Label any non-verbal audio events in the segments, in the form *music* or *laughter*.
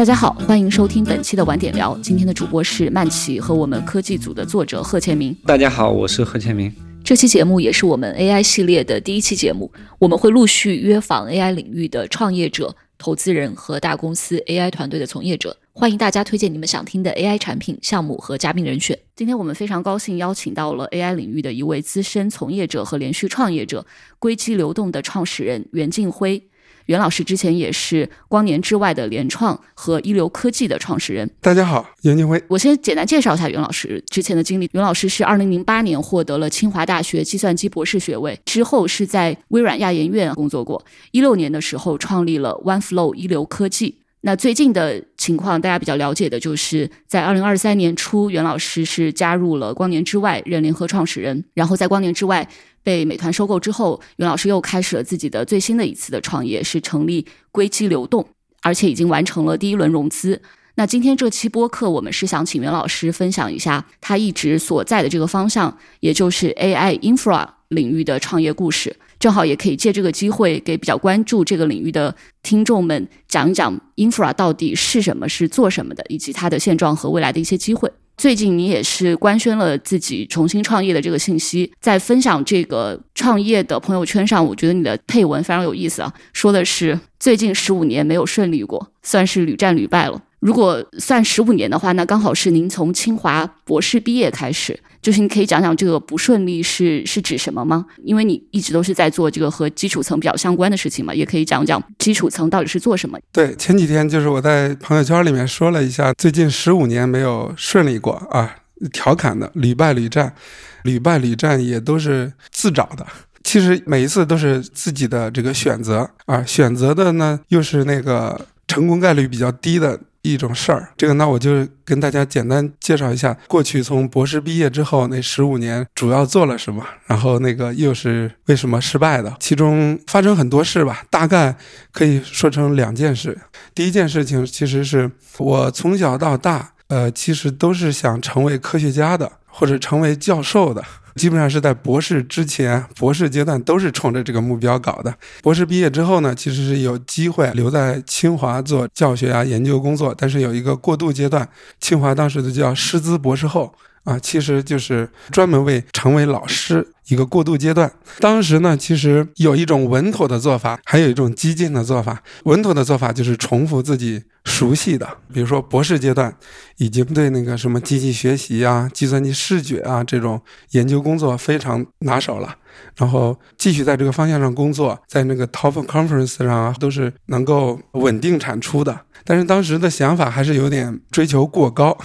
大家好，欢迎收听本期的晚点聊。今天的主播是曼奇和我们科技组的作者贺千明。大家好，我是贺千明。这期节目也是我们 AI 系列的第一期节目，我们会陆续约访 AI 领域的创业者、投资人和大公司 AI 团队的从业者。欢迎大家推荐你们想听的 AI 产品、项目和嘉宾人选。今天我们非常高兴邀请到了 AI 领域的一位资深从业者和连续创业者——硅基流动的创始人袁静辉。袁老师之前也是光年之外的联创和一流科技的创始人。大家好，袁金辉。我先简单介绍一下袁老师之前的经历。袁老师是二零零八年获得了清华大学计算机博士学位，之后是在微软亚研院工作过。一六年的时候创立了 OneFlow 一流科技。那最近的情况，大家比较了解的就是在二零二三年初，袁老师是加入了光年之外，任联合创始人。然后在光年之外被美团收购之后，袁老师又开始了自己的最新的一次的创业，是成立硅基流动，而且已经完成了第一轮融资。那今天这期播客，我们是想请袁老师分享一下他一直所在的这个方向，也就是 AI infra 领域的创业故事。正好也可以借这个机会，给比较关注这个领域的听众们讲一讲 infra 到底是什么，是做什么的，以及它的现状和未来的一些机会。最近你也是官宣了自己重新创业的这个信息，在分享这个创业的朋友圈上，我觉得你的配文非常有意思啊，说的是最近十五年没有顺利过，算是屡战屡败了。如果算十五年的话，那刚好是您从清华博士毕业开始。就是你可以讲讲这个不顺利是是指什么吗？因为你一直都是在做这个和基础层比较相关的事情嘛，也可以讲讲基础层到底是做什么。对，前几天就是我在朋友圈里面说了一下，最近十五年没有顺利过啊，调侃的屡败屡战，屡败屡战也都是自找的。其实每一次都是自己的这个选择啊，选择的呢又是那个成功概率比较低的。一种事儿，这个那我就跟大家简单介绍一下，过去从博士毕业之后那十五年主要做了什么，然后那个又是为什么失败的，其中发生很多事吧，大概可以说成两件事。第一件事情其实是我从小到大，呃，其实都是想成为科学家的，或者成为教授的。基本上是在博士之前，博士阶段都是冲着这个目标搞的。博士毕业之后呢，其实是有机会留在清华做教学啊、研究工作，但是有一个过渡阶段，清华当时的叫师资博士后。啊，其实就是专门为成为老师一个过渡阶段。当时呢，其实有一种稳妥的做法，还有一种激进的做法。稳妥的做法就是重复自己熟悉的，比如说博士阶段已经对那个什么机器学习啊、计算机视觉啊这种研究工作非常拿手了，然后继续在这个方向上工作，在那个 top conference 上啊都是能够稳定产出的。但是当时的想法还是有点追求过高。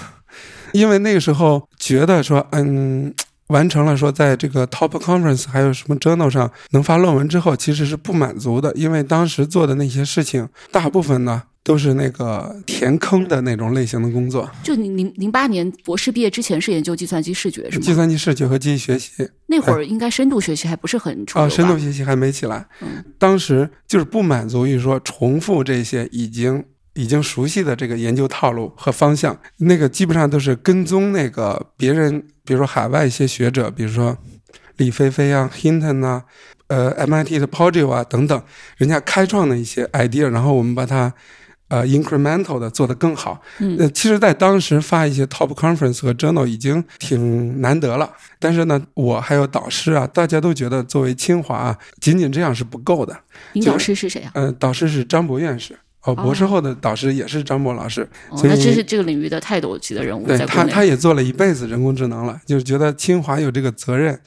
因为那个时候觉得说，嗯，完成了说在这个 top conference 还有什么 journal 上能发论文之后，其实是不满足的。因为当时做的那些事情，大部分呢都是那个填坑的那种类型的工作。就零零零八年博士毕业之前是研究计算机视觉是吗？计算机视觉和机器学习。那会儿应该深度学习还不是很啊，深度学习还没起来。嗯，当时就是不满足于说重复这些已经。已经熟悉的这个研究套路和方向，那个基本上都是跟踪那个别人，比如说海外一些学者，比如说李飞飞啊、Hinton 啊、呃 MIT 的 p o d g e 啊等等，人家开创的一些 idea，然后我们把它呃 incremental 的做得更好。嗯，呃，其实，在当时发一些 top conference 和 journal 已经挺难得了，但是呢，我还有导师啊，大家都觉得作为清华啊，仅仅这样是不够的。您导师是谁啊？嗯，导师是张博院士。哦，博士后的导师也是张博老师，所以这是这个领域的泰斗级的人物。对他，他也做了一辈子人工智能了，就是觉得清华有这个责任，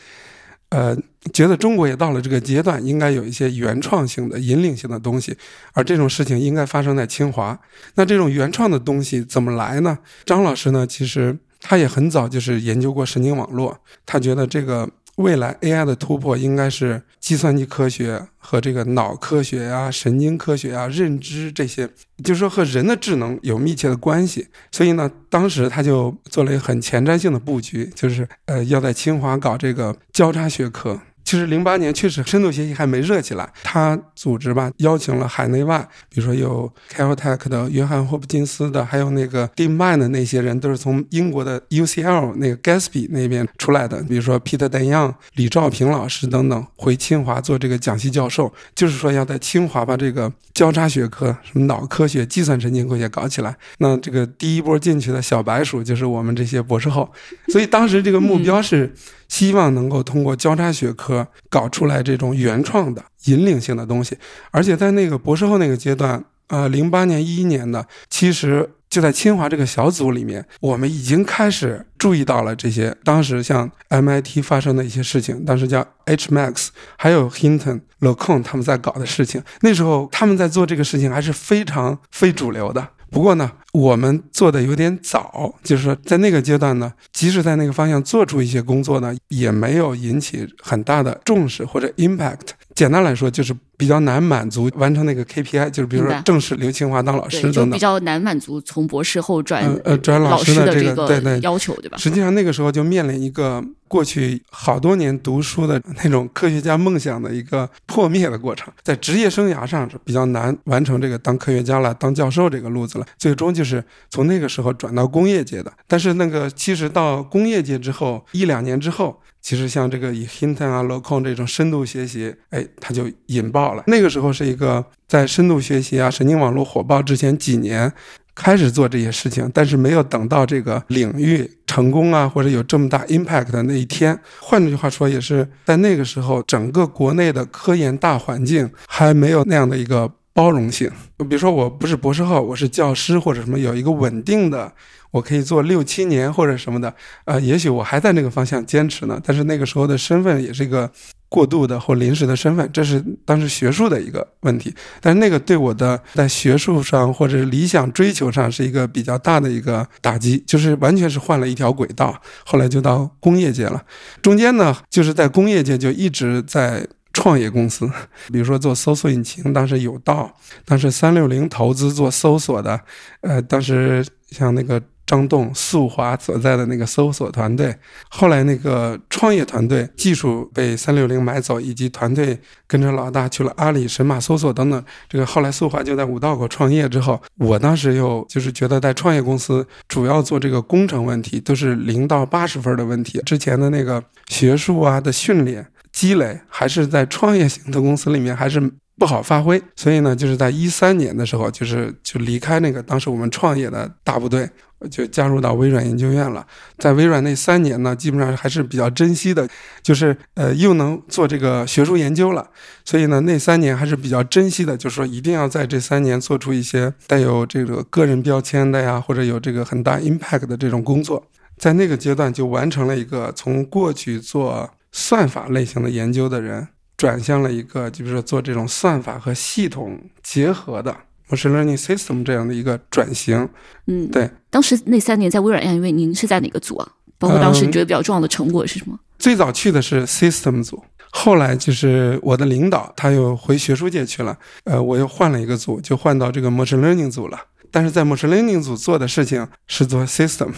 呃，觉得中国也到了这个阶段，应该有一些原创性的、引领性的东西，而这种事情应该发生在清华。那这种原创的东西怎么来呢？张老师呢，其实他也很早就是研究过神经网络，他觉得这个。未来 AI 的突破应该是计算机科学和这个脑科学呀、神经科学呀、认知这些，就是说和人的智能有密切的关系。所以呢，当时他就做了一个很前瞻性的布局，就是呃要在清华搞这个交叉学科。其实零八年确实深度学习还没热起来，他组织吧邀请了海内外，比如说有 Caltech 的、约翰霍普金斯的，还有那个 d e m i n 的那些人，都是从英国的 UCL 那个 Gatsby 那边出来的。比如说 Peter Deng、李兆平老师等等，回清华做这个讲席教授，就是说要在清华把这个交叉学科，什么脑科学、计算神经科学搞起来。那这个第一波进去的小白鼠就是我们这些博士后，所以当时这个目标是。希望能够通过交叉学科搞出来这种原创的引领性的东西，而且在那个博士后那个阶段，呃，零八年一一年的，其实就在清华这个小组里面，我们已经开始注意到了这些当时像 MIT 发生的一些事情，当时叫 HMax，还有 Hinton、LeCun 他们在搞的事情，那时候他们在做这个事情还是非常非主流的。不过呢，我们做的有点早，就是在那个阶段呢，即使在那个方向做出一些工作呢，也没有引起很大的重视或者 impact。简单来说，就是比较难满足完成那个 KPI，就是比如说正式留清华当老师等等，比较难满足从博士后转呃转老师的这个对对要求，对吧？实际上那个时候就面临一个过去好多年读书的那种科学家梦想的一个破灭的过程，在职业生涯上是比较难完成这个当科学家了、当教授这个路子了。最终就是从那个时候转到工业界的，但是那个其实到工业界之后一两年之后。其实像这个以 Hinton 啊、Locon 这种深度学习，哎，它就引爆了。那个时候是一个在深度学习啊、神经网络火爆之前几年开始做这些事情，但是没有等到这个领域成功啊，或者有这么大 impact 的那一天。换句话说，也是在那个时候，整个国内的科研大环境还没有那样的一个包容性。比如说，我不是博士后，我是教师或者什么，有一个稳定的。我可以做六七年或者什么的，呃，也许我还在那个方向坚持呢。但是那个时候的身份也是一个过渡的或临时的身份，这是当时学术的一个问题。但是那个对我的在学术上或者理想追求上是一个比较大的一个打击，就是完全是换了一条轨道。后来就到工业界了，中间呢就是在工业界就一直在创业公司，*laughs* 比如说做搜索引擎，当时有道，当时三六零投资做搜索的，呃，当时像那个。张栋、速华所在的那个搜索团队，后来那个创业团队技术被三六零买走，以及团队跟着老大去了阿里、神马搜索等等。这个后来速华就在五道口创业之后，我当时又就是觉得在创业公司主要做这个工程问题，都是零到八十分的问题。之前的那个学术啊的训练积累，还是在创业型的公司里面还是不好发挥。所以呢，就是在一三年的时候，就是就离开那个当时我们创业的大部队。就加入到微软研究院了，在微软那三年呢，基本上还是比较珍惜的，就是呃又能做这个学术研究了，所以呢那三年还是比较珍惜的，就是说一定要在这三年做出一些带有这个个人标签的呀，或者有这个很大 impact 的这种工作，在那个阶段就完成了一个从过去做算法类型的研究的人，转向了一个就是说做这种算法和系统结合的。machine learning system 这样的一个转型，嗯，对。当时那三年在微软研究院，您是在哪个组啊？包括当时你觉得比较重要的成果是什么？最早去的是 system 组，后来就是我的领导他又回学术界去了，呃，我又换了一个组，就换到这个 machine learning 组了。但是在 machine learning 组做的事情是做 system，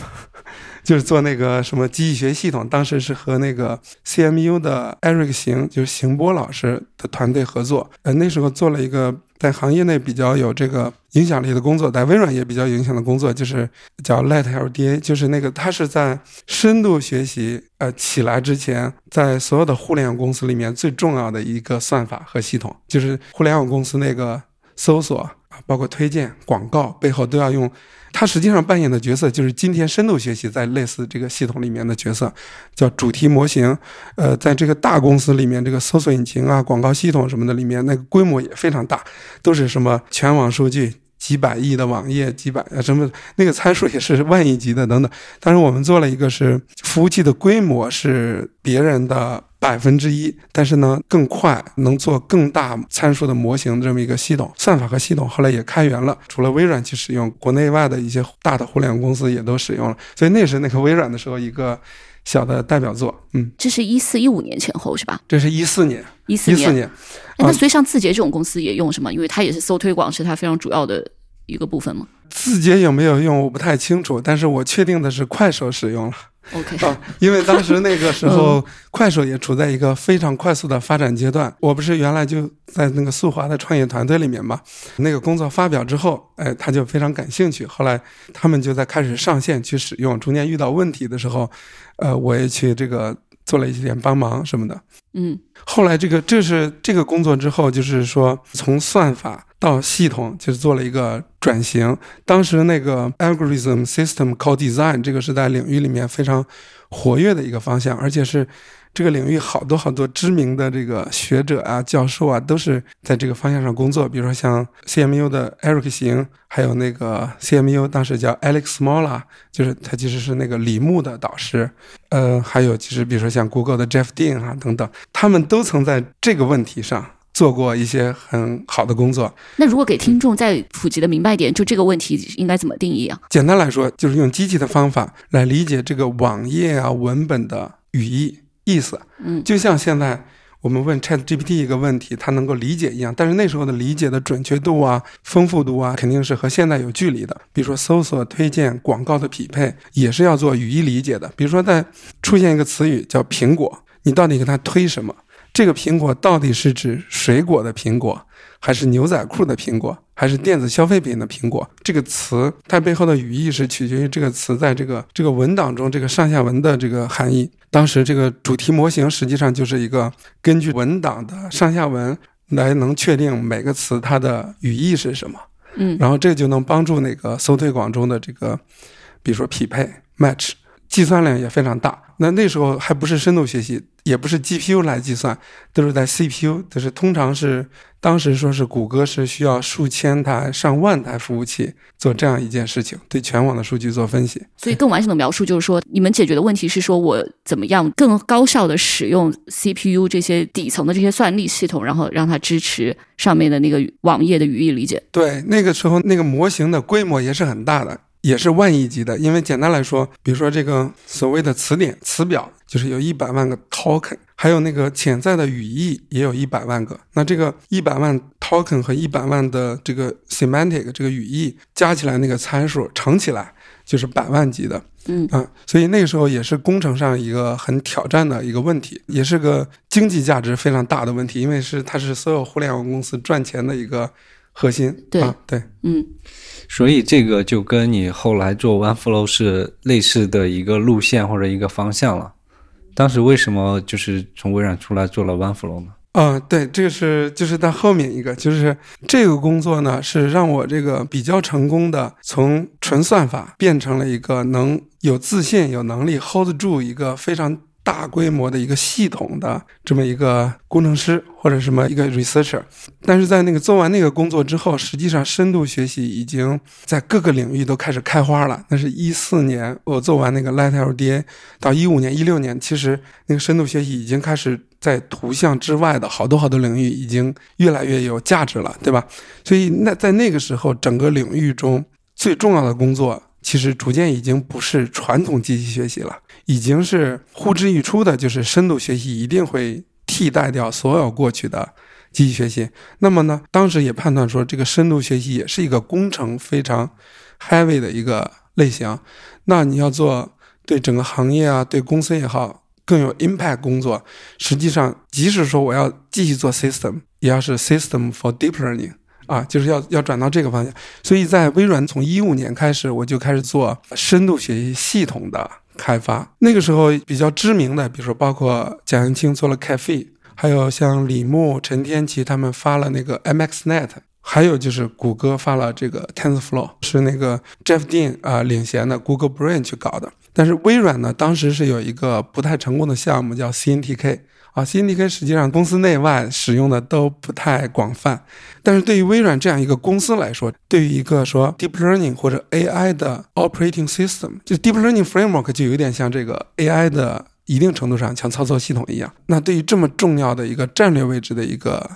就是做那个什么机器学系统。当时是和那个 CMU 的 Eric 行，就是邢波老师的团队合作，呃，那时候做了一个。在行业内比较有这个影响力的工作，在微软也比较影响的工作，就是叫 Light LDA，就是那个它是在深度学习呃起来之前，在所有的互联网公司里面最重要的一个算法和系统，就是互联网公司那个搜索，包括推荐广告背后都要用。它实际上扮演的角色就是今天深度学习在类似这个系统里面的角色，叫主题模型。呃，在这个大公司里面，这个搜索引擎啊、广告系统什么的里面，那个规模也非常大，都是什么全网数据。几百亿的网页，几百啊什么那个参数也是 *laughs* 万亿级的等等。但是我们做了一个是服务器的规模是别人的百分之一，但是呢更快，能做更大参数的模型这么一个系统，算法和系统后来也开源了，除了微软去使用，国内外的一些大的互联网公司也都使用了。所以那是那个微软的时候一个小的代表作。嗯，这是一四一五年前后是吧？这是一四年，一四年。那所以像字节这种公司也用什么？因为它也是搜推广，是它非常主要的一个部分吗？字节有没有用，我不太清楚，但是我确定的是快手使用了。OK，啊，因为当时那个时候，快手也处在一个非常快速的发展阶段。我不是原来就在那个速滑的创业团队里面嘛，那个工作发表之后，哎，他就非常感兴趣。后来他们就在开始上线去使用，中间遇到问题的时候，呃，我也去这个做了一点帮忙什么的。嗯，后来这个这是这个工作之后，就是说从算法到系统，就是做了一个转型。当时那个 algorithm system called design 这个是在领域里面非常活跃的一个方向，而且是。这个领域好多好多知名的这个学者啊、教授啊，都是在这个方向上工作。比如说像 CMU 的 Eric 行，还有那个 CMU 当时叫 Alex Smola，就是他其实是那个李牧的导师。呃，还有其实比如说像 Google 的 Jeff Dean 啊等等，他们都曾在这个问题上做过一些很好的工作。那如果给听众再普及的明白点，就这个问题应该怎么定义啊？简单来说，就是用机器的方法来理解这个网页啊文本的语义。意思，嗯，就像现在我们问 Chat GPT 一个问题，它能够理解一样，但是那时候的理解的准确度啊、丰富度啊，肯定是和现在有距离的。比如说搜索、推荐、广告的匹配，也是要做语义理解的。比如说，在出现一个词语叫苹果，你到底给它推什么？这个苹果到底是指水果的苹果？还是牛仔裤的苹果，还是电子消费品的苹果？这个词它背后的语义是取决于这个词在这个这个文档中这个上下文的这个含义。当时这个主题模型实际上就是一个根据文档的上下文来能确定每个词它的语义是什么。嗯，然后这就能帮助那个搜推广中的这个，比如说匹配 match，计算量也非常大。那那时候还不是深度学习，也不是 GPU 来计算，都是在 CPU，就是通常是。当时说是谷歌是需要数千台、上万台服务器做这样一件事情，对全网的数据做分析。所以更完整的描述就是说，你们解决的问题是说我怎么样更高效的使用 CPU 这些底层的这些算力系统，然后让它支持上面的那个网页的语义理解。对，那个时候那个模型的规模也是很大的，也是万亿级的。因为简单来说，比如说这个所谓的词典、词表，就是有一百万个 token。还有那个潜在的语义也有一百万个，那这个一百万 token 和一百万的这个 semantic 这个语义加起来那个参数乘起来就是百万级的，嗯啊，所以那个时候也是工程上一个很挑战的一个问题，也是个经济价值非常大的问题，因为是它是所有互联网公司赚钱的一个核心，对啊，对，嗯，所以这个就跟你后来做 OneFlow 是类似的一个路线或者一个方向了。当时为什么就是从微软出来做了 OneFlow 呢？嗯，对，这个是就是在后面一个，就是这个工作呢，是让我这个比较成功的从纯算法变成了一个能有自信、有能力 hold 住一个非常。大规模的一个系统的这么一个工程师或者什么一个 researcher，但是在那个做完那个工作之后，实际上深度学习已经在各个领域都开始开花了。那是一四年我做完那个 Light LDA，到一五年、一六年，其实那个深度学习已经开始在图像之外的好多好多领域已经越来越有价值了，对吧？所以那在那个时候，整个领域中最重要的工作，其实逐渐已经不是传统机器学习了。已经是呼之欲出的，就是深度学习一定会替代掉所有过去的机器学习。那么呢，当时也判断说，这个深度学习也是一个工程非常 heavy 的一个类型。那你要做对整个行业啊，对公司也好，更有 impact 工作，实际上即使说我要继续做 system，也要是 system for deep learning 啊，就是要要转到这个方向。所以在微软从一五年开始，我就开始做深度学习系统的。开发那个时候比较知名的，比如说包括蒋云清做了 Cafe，还有像李牧、陈天奇他们发了那个 MXNet，还有就是谷歌发了这个 TensorFlow，是那个 Jeff Dean 啊领衔的 Google Brain 去搞的。但是微软呢，当时是有一个不太成功的项目叫 CNTK。啊，CNTK 实际上公司内外使用的都不太广泛，但是对于微软这样一个公司来说，对于一个说 deep learning 或者 AI 的 operating system，就 deep learning framework 就有点像这个 AI 的一定程度上像操作系统一样。那对于这么重要的一个战略位置的一个。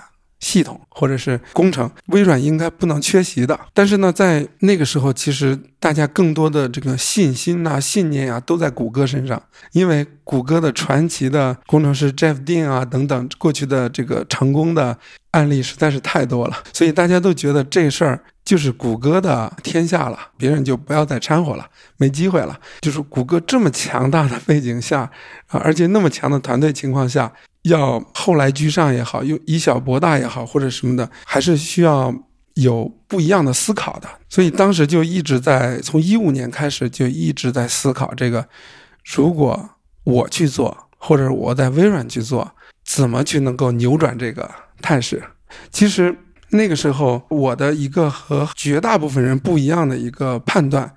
系统或者是工程，微软应该不能缺席的。但是呢，在那个时候，其实大家更多的这个信心呐、信念啊，都在谷歌身上，因为谷歌的传奇的工程师 Jeff Dean 啊等等，过去的这个成功的案例实在是太多了，所以大家都觉得这事儿就是谷歌的天下了，别人就不要再掺和了，没机会了。就是谷歌这么强大的背景下啊，而且那么强的团队情况下，要后来居上也好，又以小博大也好，或者什么的，还是需要有不一样的思考的。所以当时就一直在从一五年开始就一直在思考这个，如果我去做，或者我在微软去做，怎么去能够扭转这个态势？其实。那个时候，我的一个和绝大部分人不一样的一个判断，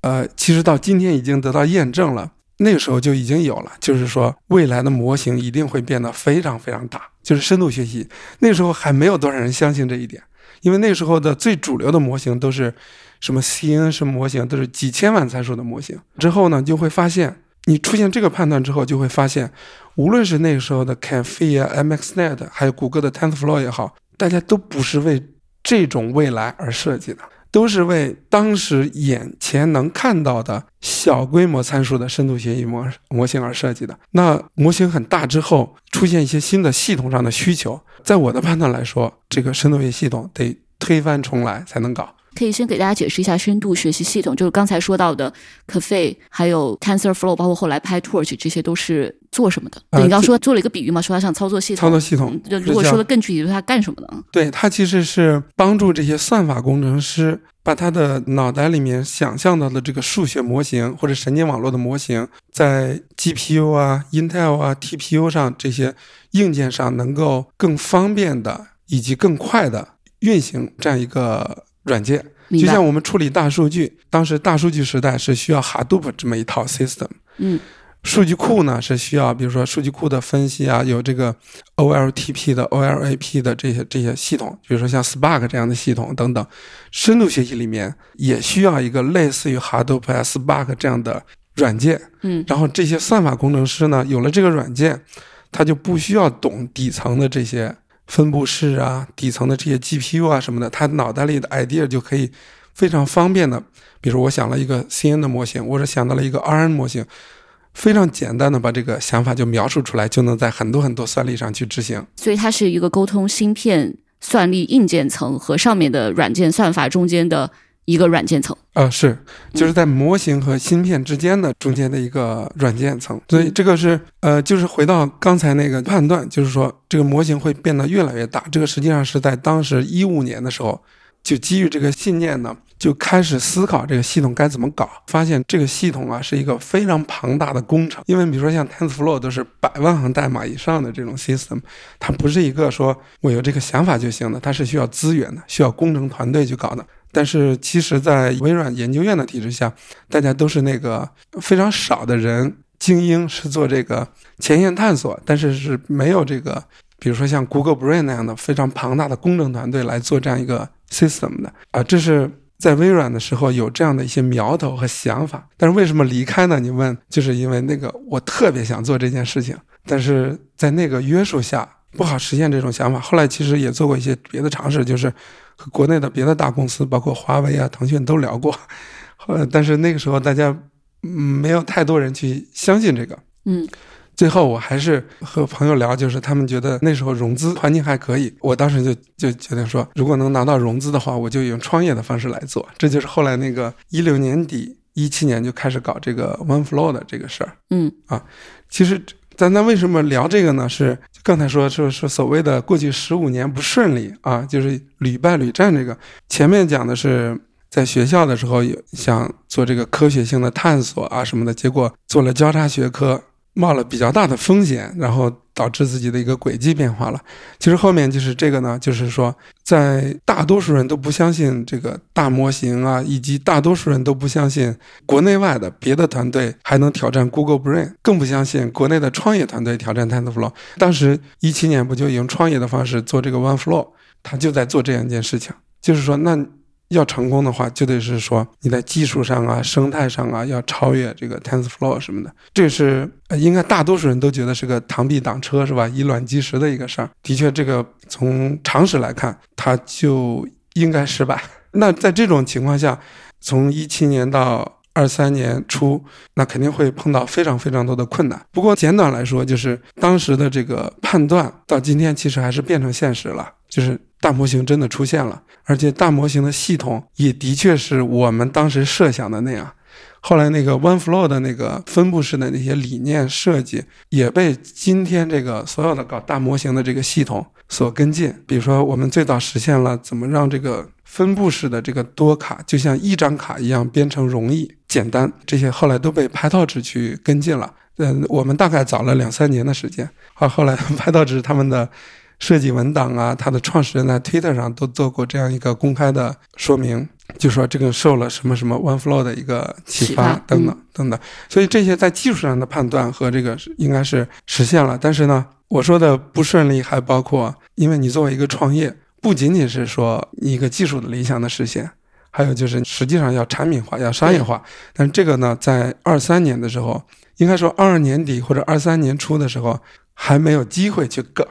呃，其实到今天已经得到验证了。那个时候就已经有了，就是说未来的模型一定会变得非常非常大，就是深度学习。那时候还没有多少人相信这一点，因为那时候的最主流的模型都是什么 CNN 什么模型，都是几千万参数的模型。之后呢，就会发现你出现这个判断之后，就会发现，无论是那个时候的 Caffe 啊、MXNet，还有谷歌的 TensorFlow 也好。大家都不是为这种未来而设计的，都是为当时眼前能看到的小规模参数的深度学习模模型而设计的。那模型很大之后，出现一些新的系统上的需求，在我的判断来说，这个深度学习系统得推翻重来才能搞。可以先给大家解释一下深度学习系统，就是刚才说到的 Caffe，还有 TensorFlow，包括后来 PyTorch，这些都是做什么的？你刚刚说做了一个比喻嘛，说它像操作系统。操作系统。如果说的更具体，它干什么的？对，它其实是帮助这些算法工程师把他的脑袋里面想象到的这个数学模型或者神经网络的模型，在 GPU 啊、Intel 啊、TPU 上这些硬件上能够更方便的以及更快的运行这样一个。软件就像我们处理大数据，当时大数据时代是需要 Hadoop 这么一套 system。嗯，数据库呢是需要，比如说数据库的分析啊，有这个 OLTP 的 OLAP 的这些这些系统，比如说像 Spark 这样的系统等等。深度学习里面也需要一个类似于 Hadoop 啊 Spark 这样的软件。嗯，然后这些算法工程师呢，有了这个软件，他就不需要懂底层的这些。分布式啊，底层的这些 GPU 啊什么的，他脑袋里的 idea 就可以非常方便的，比如我想了一个 CNN 的模型，或者想到了一个 RN 模型，非常简单的把这个想法就描述出来，就能在很多很多算力上去执行。所以它是一个沟通芯片算力硬件层和上面的软件算法中间的。一个软件层啊，是就是在模型和芯片之间的中间的一个软件层，所以这个是呃，就是回到刚才那个判断，就是说这个模型会变得越来越大。这个实际上是在当时一五年的时候，就基于这个信念呢，就开始思考这个系统该怎么搞。发现这个系统啊是一个非常庞大的工程，因为比如说像 TensorFlow 都是百万行代码以上的这种 system，它不是一个说我有这个想法就行的，它是需要资源的，需要工程团队去搞的。但是其实，在微软研究院的体制下，大家都是那个非常少的人，精英是做这个前沿探索，但是是没有这个，比如说像 Google Brain 那样的非常庞大的工程团队来做这样一个 system 的啊。这是在微软的时候有这样的一些苗头和想法，但是为什么离开呢？你问，就是因为那个我特别想做这件事情，但是在那个约束下不好实现这种想法。后来其实也做过一些别的尝试，就是。和国内的别的大公司，包括华为啊、腾讯都聊过，*laughs* 呃，但是那个时候大家嗯没有太多人去相信这个，嗯，最后我还是和朋友聊，就是他们觉得那时候融资环境还可以，我当时就就决定说，如果能拿到融资的话，我就用创业的方式来做，这就是后来那个一六年底、一七年就开始搞这个 OneFlow 的这个事儿，嗯。啊，其实。咱咱为什么聊这个呢？是刚才说说说所谓的过去十五年不顺利啊，就是屡败屡战。这个前面讲的是在学校的时候有想做这个科学性的探索啊什么的，结果做了交叉学科。冒了比较大的风险，然后导致自己的一个轨迹变化了。其实后面就是这个呢，就是说，在大多数人都不相信这个大模型啊，以及大多数人都不相信国内外的别的团队还能挑战 Google Brain，更不相信国内的创业团队挑战 TensorFlow。当时一七年不就用创业的方式做这个 OneFlow，他就在做这样一件事情，就是说那。要成功的话，就得是说你在技术上啊、生态上啊，要超越这个 TensorFlow 什么的。这是应该大多数人都觉得是个螳臂挡车，是吧？以卵击石的一个事儿。的确，这个从常识来看，它就应该失败。那在这种情况下，从一七年到二三年初，那肯定会碰到非常非常多的困难。不过简短来说，就是当时的这个判断到今天其实还是变成现实了，就是大模型真的出现了，而且大模型的系统也的确是我们当时设想的那样。后来那个 OneFlow 的那个分布式的那些理念设计，也被今天这个所有的搞大模型的这个系统所跟进。比如说，我们最早实现了怎么让这个分布式的这个多卡，就像一张卡一样编程容易简单，这些后来都被 PyTorch 去跟进了。嗯，我们大概早了两三年的时间。后后来 PyTorch 他们的。设计文档啊，他的创始人在 Twitter 上都做过这样一个公开的说明，就说这个受了什么什么 OneFlow 的一个启发等等等等。所以这些在技术上的判断和这个应该是实现了。但是呢，我说的不顺利还包括，因为你作为一个创业，不仅仅是说一个技术的理想的实现，还有就是实际上要产品化、要商业化。但这个呢，在二三年的时候，应该说二二年底或者二三年初的时候。还没有机会去搞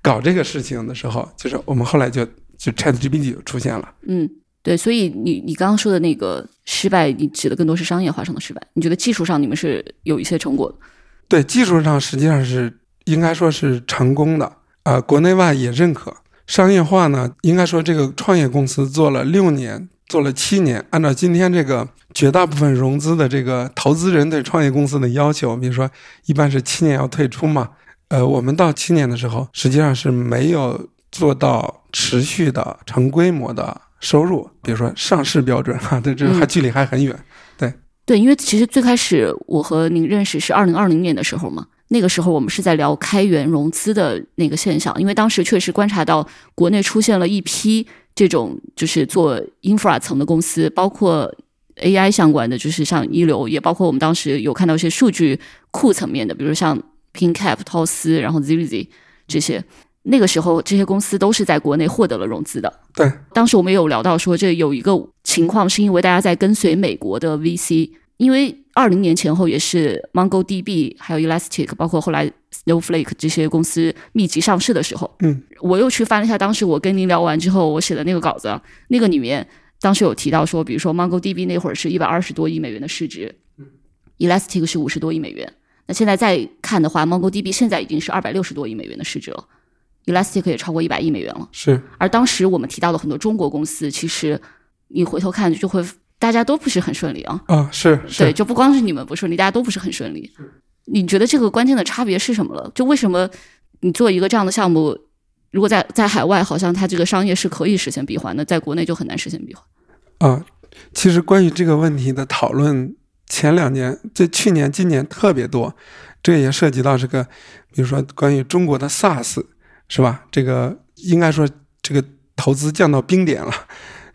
搞这个事情的时候，就是我们后来就就 ChatGPT 就出现了。嗯，对，所以你你刚刚说的那个失败，你指的更多是商业化上的失败。你觉得技术上你们是有一些成果的？对，技术上实际上是应该说是成功的啊，国内外也认可。商业化呢，应该说这个创业公司做了六年，做了七年，按照今天这个。绝大部分融资的这个投资人对创业公司的要求，比如说一般是七年要退出嘛，呃，我们到七年的时候，实际上是没有做到持续的成规模的收入，比如说上市标准哈，这这还距离还很远。对对，因为其实最开始我和您认识是二零二零年的时候嘛，那个时候我们是在聊开源融资的那个现象，因为当时确实观察到国内出现了一批这种就是做 infra 层的公司，包括。AI 相关的，就是像一流，也包括我们当时有看到一些数据库层面的，比如像 PinCap、陶斯，然后 ZZ 这些。那个时候，这些公司都是在国内获得了融资的。对，当时我们有聊到说，这有一个情况是因为大家在跟随美国的 VC，因为二零年前后也是 MongoDB 还有 Elastic，包括后来 Snowflake 这些公司密集上市的时候。嗯，我又去翻了一下当时我跟您聊完之后我写的那个稿子，那个里面。当时有提到说，比如说 MongoDB 那会儿是一百二十多亿美元的市值，Elastic 是五十多亿美元。那现在再看的话，MongoDB 现在已经是二百六十多亿美元的市值了，Elastic 也超过一百亿美元了。是。而当时我们提到的很多中国公司，其实你回头看就会，大家都不是很顺利啊。啊，是是。对，就不光是你们不顺利，大家都不是很顺利。你觉得这个关键的差别是什么了？就为什么你做一个这样的项目？如果在在海外，好像它这个商业是可以实现闭环的，在国内就很难实现闭环。啊，其实关于这个问题的讨论，前两年、这去年、今年特别多，这也涉及到这个，比如说关于中国的 SaaS，是吧？这个应该说这个投资降到冰点了，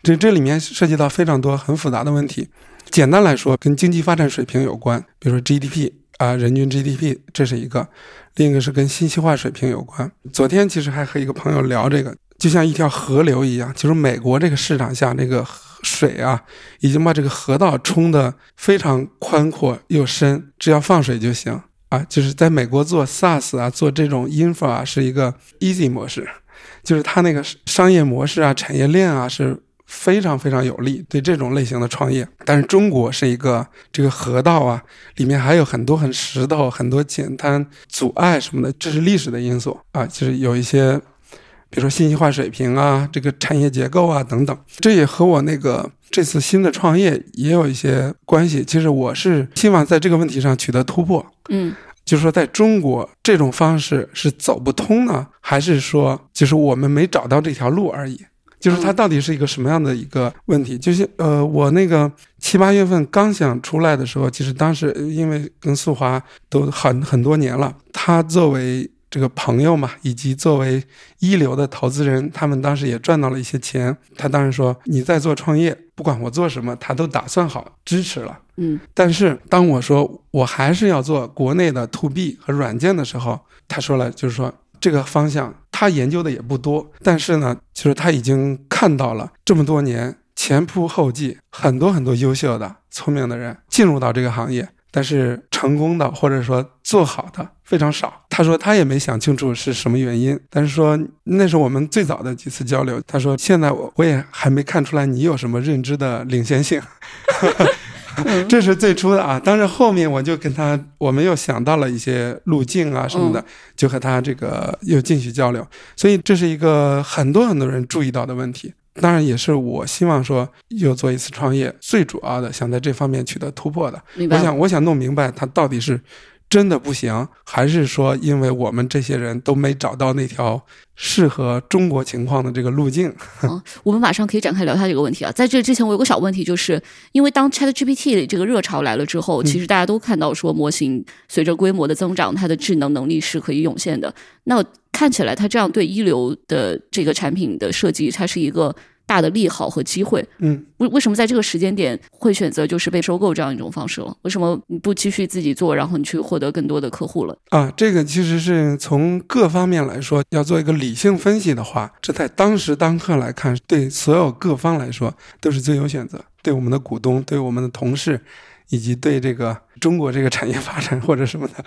这这里面涉及到非常多很复杂的问题。简单来说，跟经济发展水平有关，比如说 GDP 啊，人均 GDP，这是一个。另一个是跟信息化水平有关。昨天其实还和一个朋友聊这个，就像一条河流一样，就是美国这个市场下，这个水啊，已经把这个河道冲得非常宽阔又深，只要放水就行啊。就是在美国做 SaaS 啊，做这种 infra 是一个 easy 模式，就是它那个商业模式啊，产业链啊是。非常非常有利对这种类型的创业，但是中国是一个这个河道啊，里面还有很多很石头、很多简单阻碍什么的，这是历史的因素啊，就是有一些，比如说信息化水平啊，这个产业结构啊等等，这也和我那个这次新的创业也有一些关系。其实我是希望在这个问题上取得突破，嗯，就是说在中国这种方式是走不通呢，还是说就是我们没找到这条路而已？就是它到底是一个什么样的一个问题？就是呃，我那个七八月份刚想出来的时候，其实当时因为跟素华都很很多年了，他作为这个朋友嘛，以及作为一流的投资人，他们当时也赚到了一些钱。他当时说：“你在做创业，不管我做什么，他都打算好支持了。”嗯。但是当我说我还是要做国内的 to B 和软件的时候，他说了，就是说。这个方向他研究的也不多，但是呢，就是他已经看到了这么多年前仆后继，很多很多优秀的、聪明的人进入到这个行业，但是成功的或者说做好的非常少。他说他也没想清楚是什么原因，但是说那是我们最早的几次交流。他说现在我我也还没看出来你有什么认知的领先性。这是最初的啊。但是后面我就跟他，我们又想到了一些路径啊什么的，就和他这个又继续交流。所以这是一个很多很多人注意到的问题。当然也是我希望说又做一次创业，最主要的想在这方面取得突破的。我想我想弄明白他到底是。真的不行，还是说因为我们这些人都没找到那条适合中国情况的这个路径？*laughs* 嗯，我们马上可以展开聊一下这个问题啊。在这之前，我有个小问题，就是因为当 Chat GPT 这个热潮来了之后，其实大家都看到说模型随着规模的增长，它的智能能力是可以涌现的。那看起来它这样对一流的这个产品的设计，它是一个。大的利好和机会，嗯，为为什么在这个时间点会选择就是被收购这样一种方式了？为什么你不继续自己做，然后你去获得更多的客户了？啊，这个其实是从各方面来说，要做一个理性分析的话，这在当时当刻来看，对所有各方来说都是最优选择。对我们的股东，对我们的同事，以及对这个中国这个产业发展或者什么的，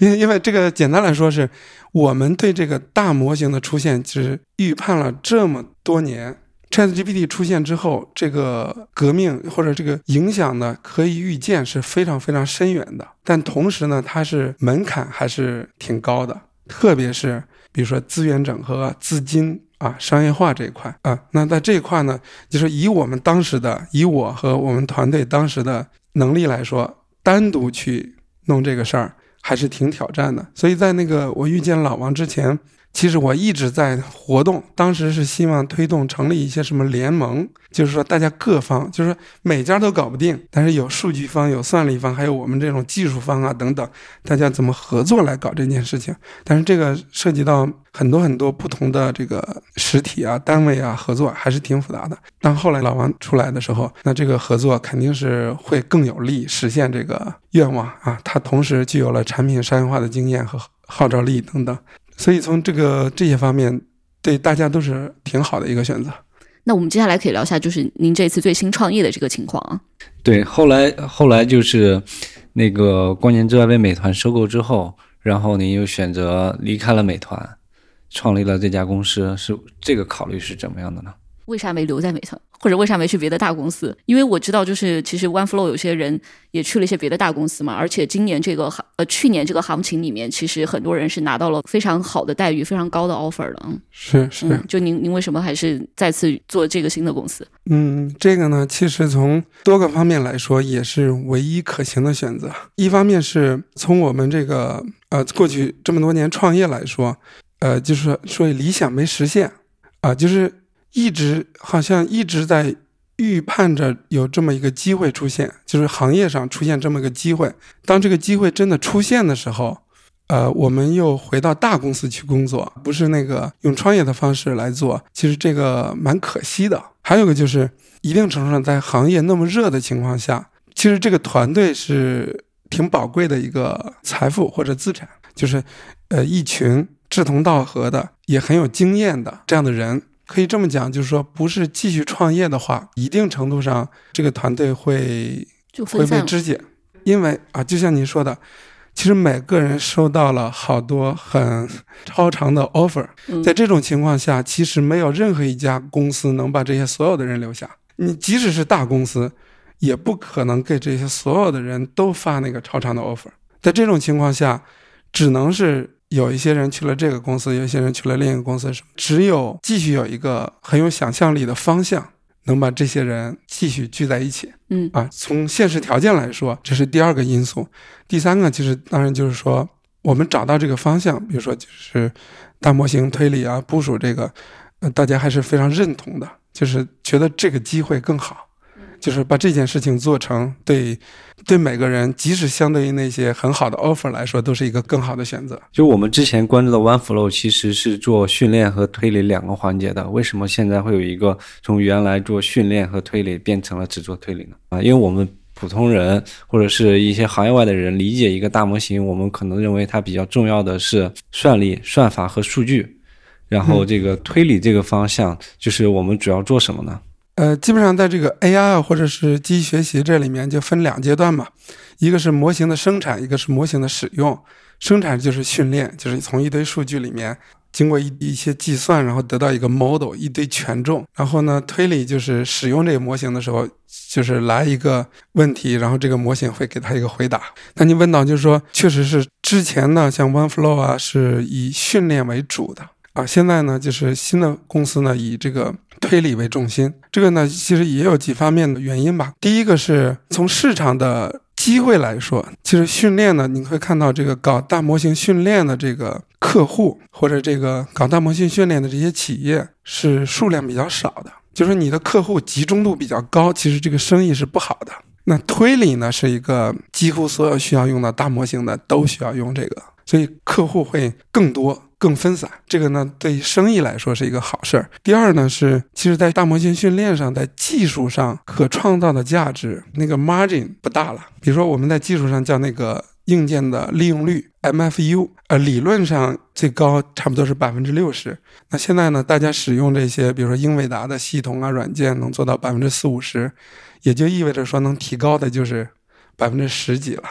因为因为这个简单来说，是我们对这个大模型的出现，是预判了这么多年。ChatGPT 出现之后，这个革命或者这个影响呢，可以预见是非常非常深远的。但同时呢，它是门槛还是挺高的，特别是比如说资源整合、资金啊、商业化这一块啊。那在这一块呢，就是以我们当时的，以我和我们团队当时的能力来说，单独去弄这个事儿还是挺挑战的。所以在那个我遇见老王之前。其实我一直在活动，当时是希望推动成立一些什么联盟，就是说大家各方，就是每家都搞不定，但是有数据方、有算力方，还有我们这种技术方啊等等，大家怎么合作来搞这件事情？但是这个涉及到很多很多不同的这个实体啊、单位啊合作，还是挺复杂的。当后来老王出来的时候，那这个合作肯定是会更有利实现这个愿望啊。他同时具有了产品商业化的经验和号召力等等。所以从这个这些方面，对大家都是挺好的一个选择。那我们接下来可以聊一下，就是您这次最新创业的这个情况啊。对，后来后来就是那个光年之外被美团收购之后，然后您又选择离开了美团，创立了这家公司，是这个考虑是怎么样的呢？为啥没留在美团，或者为啥没去别的大公司？因为我知道，就是其实 OneFlow 有些人也去了一些别的大公司嘛。而且今年这个行呃，去年这个行情里面，其实很多人是拿到了非常好的待遇、非常高的 offer 的。嗯，是是。就您您为什么还是再次做这个新的公司？嗯，这个呢，其实从多个方面来说，也是唯一可行的选择。一方面是从我们这个呃过去这么多年创业来说，呃，就是说理想没实现啊，就是。一直好像一直在预判着有这么一个机会出现，就是行业上出现这么一个机会。当这个机会真的出现的时候，呃，我们又回到大公司去工作，不是那个用创业的方式来做。其实这个蛮可惜的。还有个就是，一定程度上在行业那么热的情况下，其实这个团队是挺宝贵的一个财富或者资产，就是呃一群志同道合的、也很有经验的这样的人。可以这么讲，就是说，不是继续创业的话，一定程度上这个团队会会被肢解，因为啊，就像您说的，其实每个人收到了好多很超长的 offer，在这种情况下，其实没有任何一家公司能把这些所有的人留下。你即使是大公司，也不可能给这些所有的人都发那个超长的 offer。在这种情况下，只能是。有一些人去了这个公司，有一些人去了另一个公司，什么？只有继续有一个很有想象力的方向，能把这些人继续聚在一起。嗯啊，从现实条件来说，这是第二个因素。第三个其实当然就是说，我们找到这个方向，比如说就是大模型推理啊，部署这个，呃，大家还是非常认同的，就是觉得这个机会更好。就是把这件事情做成，对，对每个人，即使相对于那些很好的 offer 来说，都是一个更好的选择。就我们之前关注的 OneFlow 其实是做训练和推理两个环节的，为什么现在会有一个从原来做训练和推理变成了只做推理呢？啊，因为我们普通人或者是一些行业外的人理解一个大模型，我们可能认为它比较重要的是算力、算法和数据，然后这个推理这个方向就是我们主要做什么呢？呃，基本上在这个 AI 或者是机器学习这里面就分两阶段嘛，一个是模型的生产，一个是模型的使用。生产就是训练，就是从一堆数据里面经过一一些计算，然后得到一个 model，一堆权重。然后呢，推理就是使用这个模型的时候，就是来一个问题，然后这个模型会给他一个回答。那你问到就是说，确实是之前呢，像 OneFlow 啊，是以训练为主的啊。现在呢，就是新的公司呢，以这个推理为重心。这个呢，其实也有几方面的原因吧。第一个是从市场的。机会来说，其实训练呢，你会看到这个搞大模型训练的这个客户，或者这个搞大模型训练的这些企业是数量比较少的。就是你的客户集中度比较高，其实这个生意是不好的。那推理呢，是一个几乎所有需要用到大模型的都需要用这个，所以客户会更多。更分散，这个呢对于生意来说是一个好事儿。第二呢是，其实，在大模型训练上，在技术上可创造的价值那个 margin 不大了。比如说，我们在技术上叫那个硬件的利用率 MFU，呃，理论上最高差不多是百分之六十。那现在呢，大家使用这些，比如说英伟达的系统啊、软件，能做到百分之四五十，也就意味着说能提高的就是百分之十几了。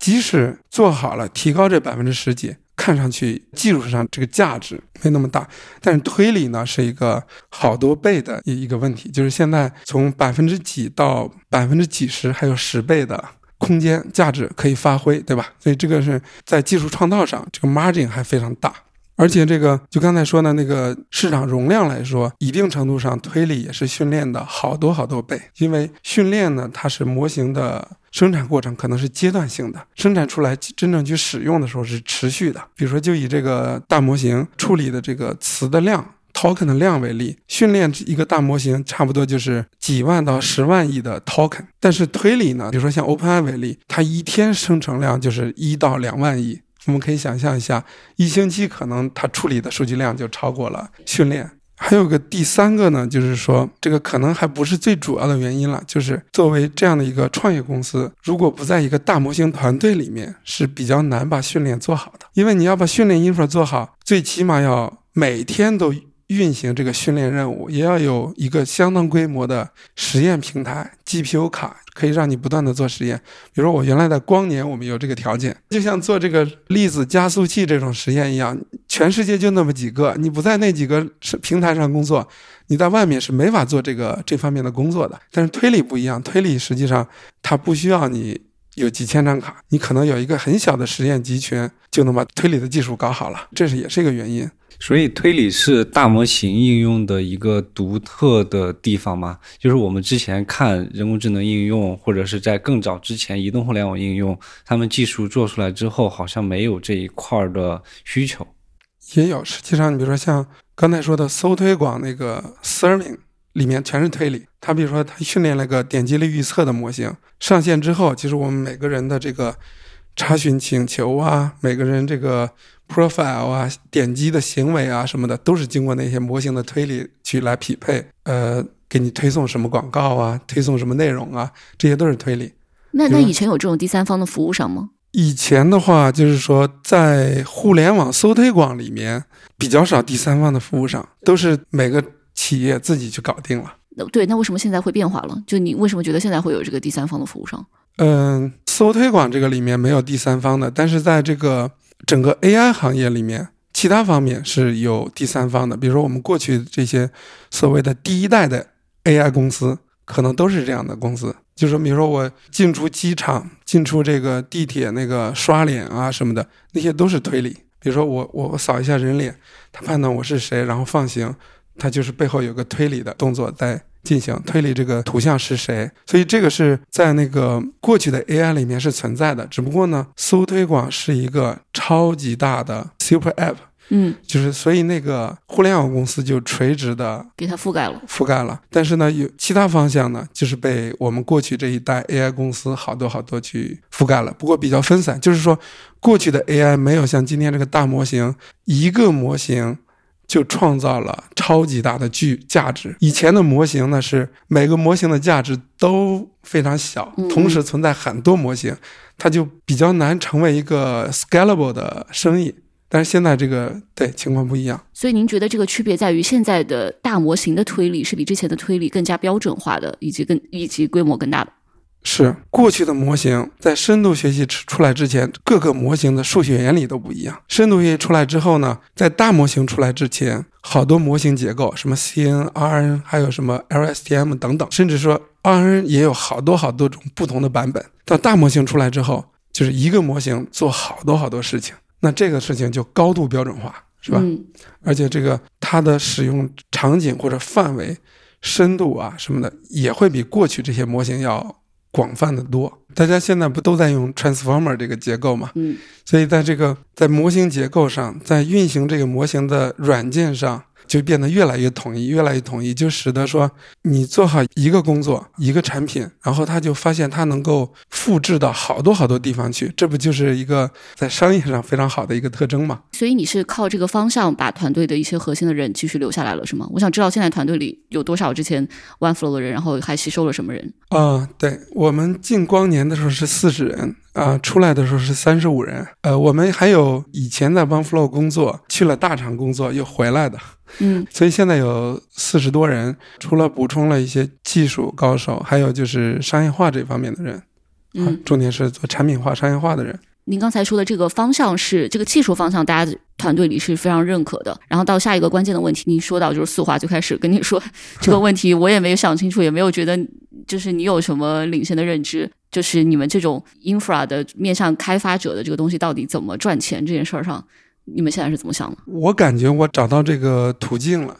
即使做好了，提高这百分之十几。看上去技术上这个价值没那么大，但是推理呢是一个好多倍的一一个问题，就是现在从百分之几到百分之几十，还有十倍的空间价值可以发挥，对吧？所以这个是在技术创造上，这个 margin 还非常大。而且这个就刚才说的那个市场容量来说，一定程度上推理也是训练的好多好多倍，因为训练呢它是模型的。生产过程可能是阶段性的，生产出来真正去使用的时候是持续的。比如说，就以这个大模型处理的这个词的量 token 的量为例，训练一个大模型差不多就是几万到十万亿的 token。但是推理呢，比如说像 OpenAI 为例，它一天生成量就是一到两万亿。我们可以想象一下，一星期可能它处理的数据量就超过了训练。还有个第三个呢，就是说这个可能还不是最主要的原因了，就是作为这样的一个创业公司，如果不在一个大模型团队里面，是比较难把训练做好的，因为你要把训练 infra 做好，最起码要每天都。运行这个训练任务，也要有一个相当规模的实验平台，GPU 卡可以让你不断的做实验。比如说，我原来在光年，我们有这个条件，就像做这个粒子加速器这种实验一样，全世界就那么几个，你不在那几个平台上工作，你在外面是没法做这个这方面的工作的。但是推理不一样，推理实际上它不需要你有几千张卡，你可能有一个很小的实验集群，就能把推理的技术搞好了，这是也是一个原因。所以推理是大模型应用的一个独特的地方吗？就是我们之前看人工智能应用，或者是在更早之前移动互联网应用，他们技术做出来之后，好像没有这一块儿的需求。也有，实际上你比如说像刚才说的搜推广那个 Serving 里面全是推理。它比如说它训练了个点击率预测的模型，上线之后，其实我们每个人的这个查询请求啊，每个人这个。Profile 啊，点击的行为啊什么的，都是经过那些模型的推理去来匹配。呃，给你推送什么广告啊，推送什么内容啊，这些都是推理。那那以前有这种第三方的服务商吗？以前的话，就是说在互联网搜推广里面比较少第三方的服务商，都是每个企业自己去搞定了。那对，那为什么现在会变化了？就你为什么觉得现在会有这个第三方的服务商？嗯，搜推广这个里面没有第三方的，但是在这个。整个 AI 行业里面，其他方面是有第三方的，比如说我们过去这些所谓的第一代的 AI 公司，可能都是这样的公司。就是，比如说我进出机场、进出这个地铁那个刷脸啊什么的，那些都是推理。比如说我我扫一下人脸，他判断我是谁，然后放行，他就是背后有个推理的动作在。进行推理，这个图像是谁？所以这个是在那个过去的 AI 里面是存在的。只不过呢，搜推广是一个超级大的 Super App，嗯，就是所以那个互联网公司就垂直的给它覆盖了，覆盖了。但是呢，有其他方向呢，就是被我们过去这一代 AI 公司好多好多去覆盖了。不过比较分散，就是说过去的 AI 没有像今天这个大模型，一个模型。就创造了超级大的巨价值。以前的模型呢，是每个模型的价值都非常小，同时存在很多模型，它就比较难成为一个 scalable 的生意。但是现在这个对情况不一样。所以您觉得这个区别在于，现在的大模型的推理是比之前的推理更加标准化的，以及更以及规模更大的。是过去的模型在深度学习出出来之前，各个模型的数学原理都不一样。深度学习出来之后呢，在大模型出来之前，好多模型结构，什么 CNN、RN，还有什么 LSTM 等等，甚至说 RN 也有好多好多种不同的版本。到大模型出来之后，就是一个模型做好多好多事情，那这个事情就高度标准化，是吧？嗯而且这个它的使用场景或者范围、深度啊什么的，也会比过去这些模型要广泛的多。大家现在不都在用 transformer 这个结构嘛？嗯所以在这个在模型结构上，在运行这个模型的软件上，就变得越来越统一，越来越统一，就使得说你做好一个工作、一个产品，然后他就发现他能够复制到好多好多地方去，这不就是一个在商业上非常好的一个特征吗？所以你是靠这个方向把团队的一些核心的人继续留下来了，是吗？我想知道现在团队里有多少之前 OneFlow 的人，然后还吸收了什么人？啊、对我们进光年的时候是四十人啊、出来的时候是三十五人。呃，我们还有以前在 OneFlow 工作，去了大厂工作又回来的，嗯 *laughs* 所以现在有四十多人。除了补充了一些技术高手，还有就是商业化这方面的人，啊嗯，重点是做产品化、商业化的人。您刚才说的这个方向是这个技术方向，大家团队里是非常认可的。然后到下一个关键的问题，您说到就是四化，就开始跟你说这个问题，我也没有想清楚，也没有觉得就是你有什么领先的认知，就是你们这种 infra 的面向开发者的这个东西到底怎么赚钱这件事儿上，你们现在是怎么想的？我感觉我找到这个途径了，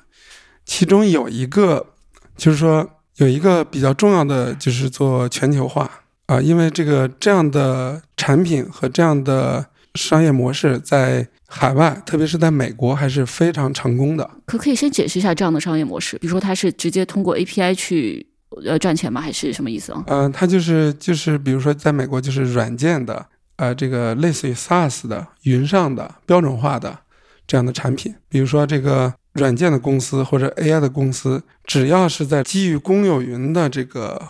其中有一个就是说有一个比较重要的就是做全球化啊，因为这个这样的产品和这样的商业模式在海外，特别是在美国还是非常成功的。可可以先解释一下这样的商业模式，比如说它是直接通过 API 去呃赚钱吗？还是什么意思啊？嗯、它就是就是比如说在美国就是软件的呃这个类似于 SaaS 的云上的标准化的这样的产品，比如说这个软件的公司或者 AI 的公司，只要是在基于公有云的这个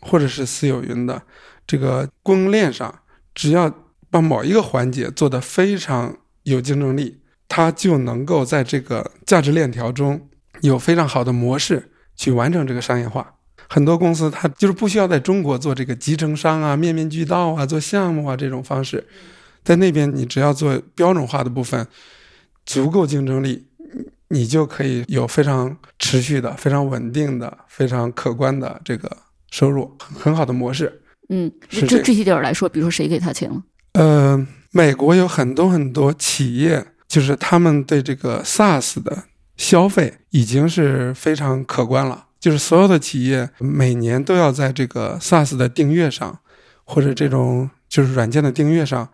或者是私有云的这个供应链上，只要把某一个环节做得非常有竞争力，它就能够在这个价值链条中有非常好的模式去完成这个商业化。很多公司它就是不需要在中国做这个集成商啊、面面俱到啊、做项目啊这种方式，在那边你只要做标准化的部分，足够竞争力，你就可以有非常持续的、非常稳定的、非常可观的这个收入，很好的模式。嗯，这这个就具体点儿来说，比如说谁给他钱了？呃，美国有很多很多企业，就是他们对这个 SaaS 的消费已经是非常可观了。就是所有的企业每年都要在这个 SaaS 的订阅上，或者这种就是软件的订阅上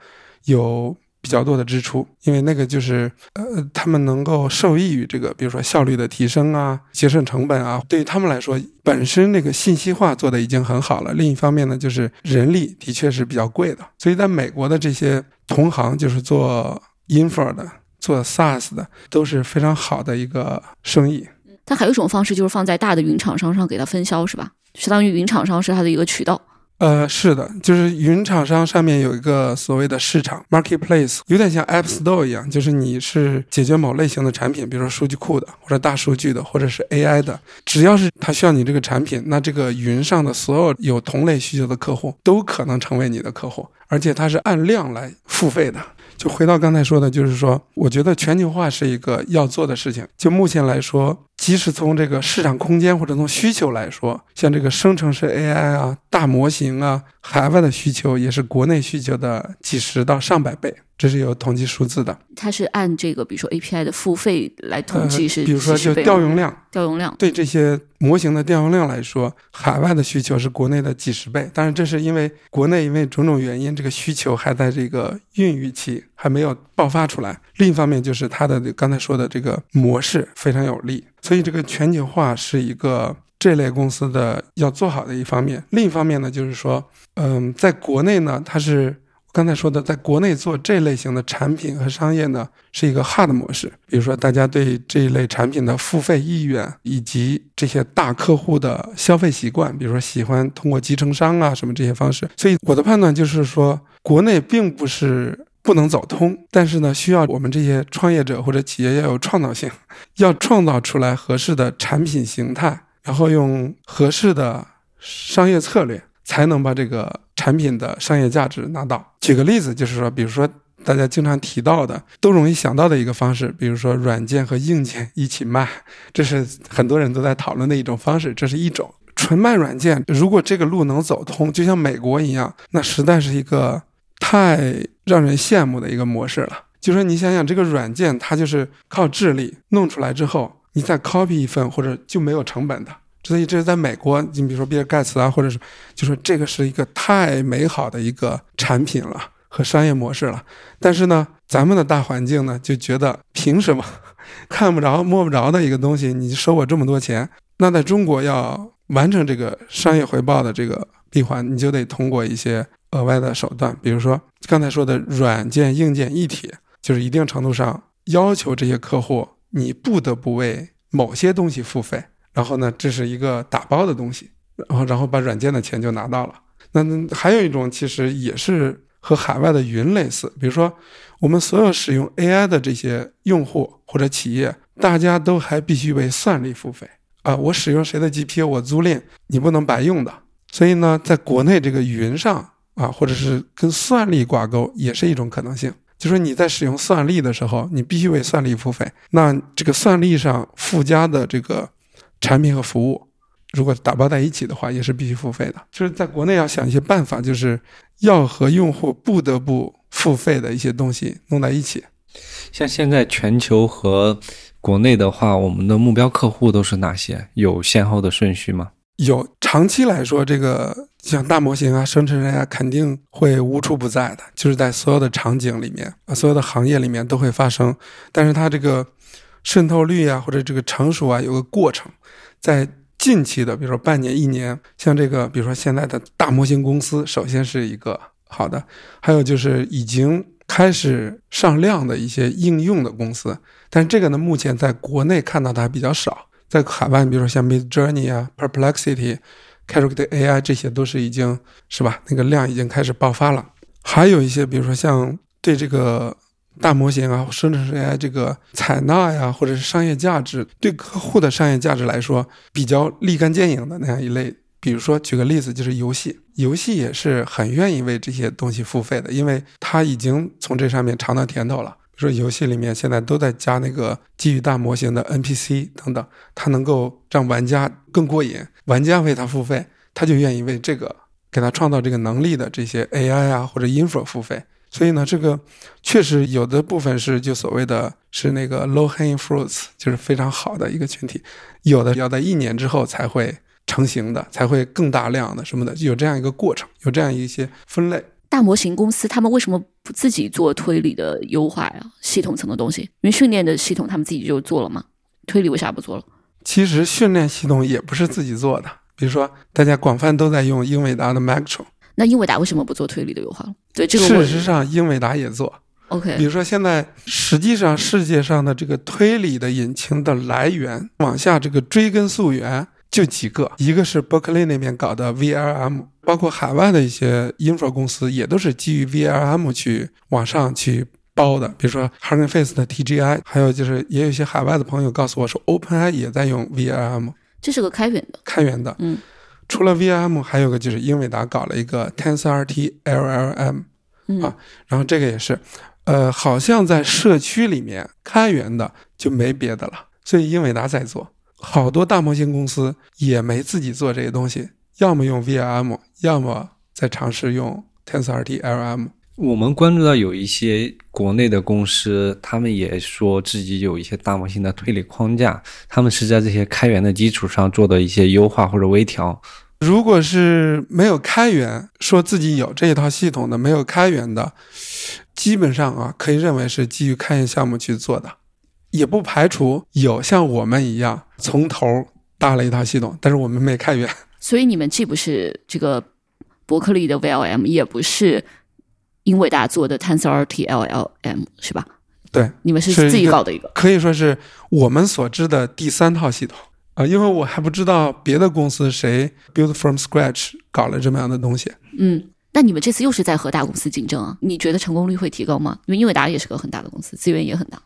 有比较多的支出，因为那个就是呃，他们能够受益于这个，比如说效率的提升啊，节省成本啊。对于他们来说，本身那个信息化做的已经很好了。另一方面呢，就是人力的确是比较贵的，所以在美国的这些同行，就是做 infra 的、做 SaaS 的，都是非常好的一个生意。它还有一种方式就是放在大的云厂商上给它分销，是吧？相当于云厂商是它的一个渠道。呃，是的，就是云厂商上面有一个所谓的市场 marketplace，有点像 App Store 一样，就是你是解决某类型的产品，比如说数据库的，或者大数据的，或者是 AI 的，只要是它需要你这个产品，那这个云上的所有有同类需求的客户都可能成为你的客户，而且它是按量来付费的。就回到刚才说的，就是说，我觉得全球化是一个要做的事情。就目前来说，即使从这个市场空间或者从需求来说，像这个生成式 AI 啊、大模型啊，海外的需求也是国内需求的几十到上百倍，这是有统计数字的。它是按这个，比如说 API 的付费来统计是、呃，比如说就调用量，调用量。对这些模型的调用量来说，海外的需求是国内的几十倍。当然，这是因为国内因为种种原因，这个需求还在这个孕育期，还没有爆发出来。另一方面，就是它的刚才说的这个模式非常有利，所以这个全球化是一个这类公司的要做好的一方面。另一方面呢，就是说，嗯，在国内呢，它是。刚才说的，在国内做这类型的产品和商业呢，是一个 hard 模式。比如说，大家对这一类产品的付费意愿，以及这些大客户的消费习惯，比如说喜欢通过集成商啊什么这些方式。所以我的判断就是说，国内并不是不能走通，但是呢，需要我们这些创业者或者企业要有创造性，要创造出来合适的产品形态，然后用合适的商业策略。才能把这个产品的商业价值拿到。举个例子，就是说，比如说大家经常提到的，都容易想到的一个方式，比如说软件和硬件一起卖，这是很多人都在讨论的一种方式，这是一种。纯卖软件，如果这个路能走通，就像美国一样，那实在是一个太让人羡慕的一个模式了。就说你想想，这个软件它就是靠智力弄出来之后，你再 copy 一份或者就没有成本的。所以这是在美国，你比如说比尔盖茨啊，或者是就说这个是一个太美好的一个产品了和商业模式了。但是呢，咱们的大环境呢就觉得凭什么看不着摸不着的一个东西，你收我这么多钱？那在中国要。完成这个商业回报的这个闭环，你就得通过一些额外的手段，比如说刚才说的软件、硬件一体，就是一定程度上要求这些客户，你不得不为某些东西付费。然后呢，这是一个打包的东西，然后然后把软件的钱就拿到了。那还有一种其实也是和海外的云类似，比如说我们所有使用 AI 的这些用户或者企业，大家都还必须为算力付费。啊，我使用谁的 GPU，我租赁，你不能白用的。所以呢，在国内这个云上啊，或者是跟算力挂钩，也是一种可能性。就说你在使用算力的时候，你必须为算力付费。那这个算力上附加的这个产品和服务，如果打包在一起的话，也是必须付费的。就是在国内要想一些办法，就是要和用户不得不付费的一些东西弄在一起。像现在全球和国内的话，我们的目标客户都是哪些？有先后的顺序吗？有，长期来说，这个像大模型啊、生成 AI 肯定会无处不在的，就是在所有的场景里面啊、所有的行业里面都会发生。但是它这个渗透率啊，或者这个成熟啊，有个过程。在近期的，比如说半年、一年，像这个，比如说现在的大模型公司，首先是一个好的，还有就是已经。开始上量的一些应用的公司，但是这个呢，目前在国内看到的还比较少。在海外，比如说像 Mid Journey 啊、Perplexity、Character AI 这些都是已经是吧？那个量已经开始爆发了。还有一些，比如说像对这个大模型啊、生成式 AI 这个采纳呀，或者是商业价值，对客户的商业价值来说比较立竿见影的那样一类。比如说，举个例子，就是游戏，游戏也是很愿意为这些东西付费的，因为它已经从这上面尝到甜头了。说，游戏里面现在都在加那个基于大模型的 NPC 等等，它能够让玩家更过瘾，玩家为它付费，他就愿意为这个给他创造这个能力的这些 AI 啊或者 infra 付费。所以呢，这个确实有的部分是就所谓的是那个 low hanging fruits，就是非常好的一个群体，有的要在一年之后才会。成型的才会更大量的什么的，有这样一个过程，有这样一些分类。大模型公司他们为什么不自己做推理的优化呀？系统层的东西，因为训练的系统他们自己就做了嘛。推理为啥不做了？其实训练系统也不是自己做的，比如说大家广泛都在用英伟达的 Maktron，那英伟达为什么不做推理的优化了？对这个，事实上英伟达也做。OK，比如说现在实际上世界上的这个推理的引擎的来源，往下这个追根溯源。就几个，一个是伯克利那边搞的 VLM，包括海外的一些 infra 公司也都是基于 VLM 去往上去包的，比如说 Hugging Face 的 TGI，还有就是也有一些海外的朋友告诉我说，OpenAI 也在用 VLM，这是个开源的，开源的，嗯，除了 VLM，还有个就是英伟达搞了一个 TensorRT LLM，啊，然后这个也是，呃，好像在社区里面开源的就没别的了，所以英伟达在做。好多大模型公司也没自己做这些东西，要么用 VLM，要么在尝试用 TensorRT LM。我们关注到有一些国内的公司，他们也说自己有一些大模型的推理框架，他们是在这些开源的基础上做的一些优化或者微调。如果是没有开源，说自己有这一套系统的，没有开源的，基本上啊，可以认为是基于开源项目去做的。也不排除有像我们一样从头搭了一套系统，但是我们没开源。所以你们既不是这个伯克利的 VLM，也不是英伟达做的 TensorRT LLM，是吧？对，你们是自己搞的一个，可以说是我们所知的第三套系统啊，因为我还不知道别的公司谁 build from scratch 搞了这么样的东西。嗯，那你们这次又是在和大公司竞争啊？你觉得成功率会提高吗？因为英伟达也是个很大的公司，资源也很大。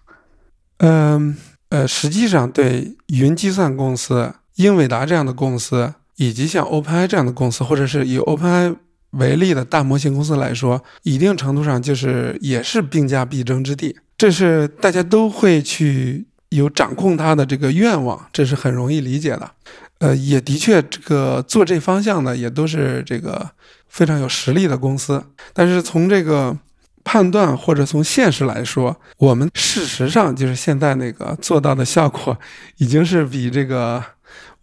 嗯呃，实际上对云计算公司、英伟达这样的公司，以及像 OpenAI 这样的公司，或者是以 OpenAI 为例的大模型公司来说，一定程度上就是也是兵家必争之地。这是大家都会去有掌控它的这个愿望，这是很容易理解的。呃，也的确，这个做这方向的也都是这个非常有实力的公司。但是从这个判断或者从现实来说，我们事实上就是现在那个做到的效果，已经是比这个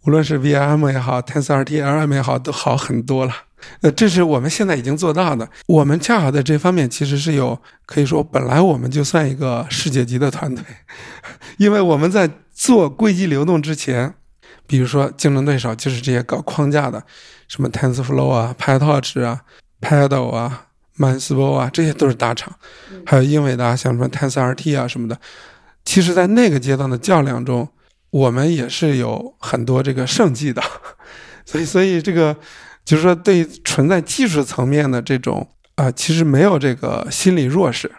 无论是 VIM 也好，TensorRT-LM 也好，都好很多了。呃，这是我们现在已经做到的。我们恰好在这方面其实是有可以说，本来我们就算一个世界级的团队，*laughs* 因为我们在做硅基流动之前。比如说，竞争对手就是这些搞框架的，什么 TensorFlow 啊、PyTorch 啊、Paddle 啊、m a n s b o 啊，这些都是大厂。还有英伟达，像什么 TensorRT 啊什么的。其实，在那个阶段的较量中，我们也是有很多这个胜绩的。*laughs* 所以，所以这个就是说，对存在技术层面的这种啊，其实没有这个心理弱势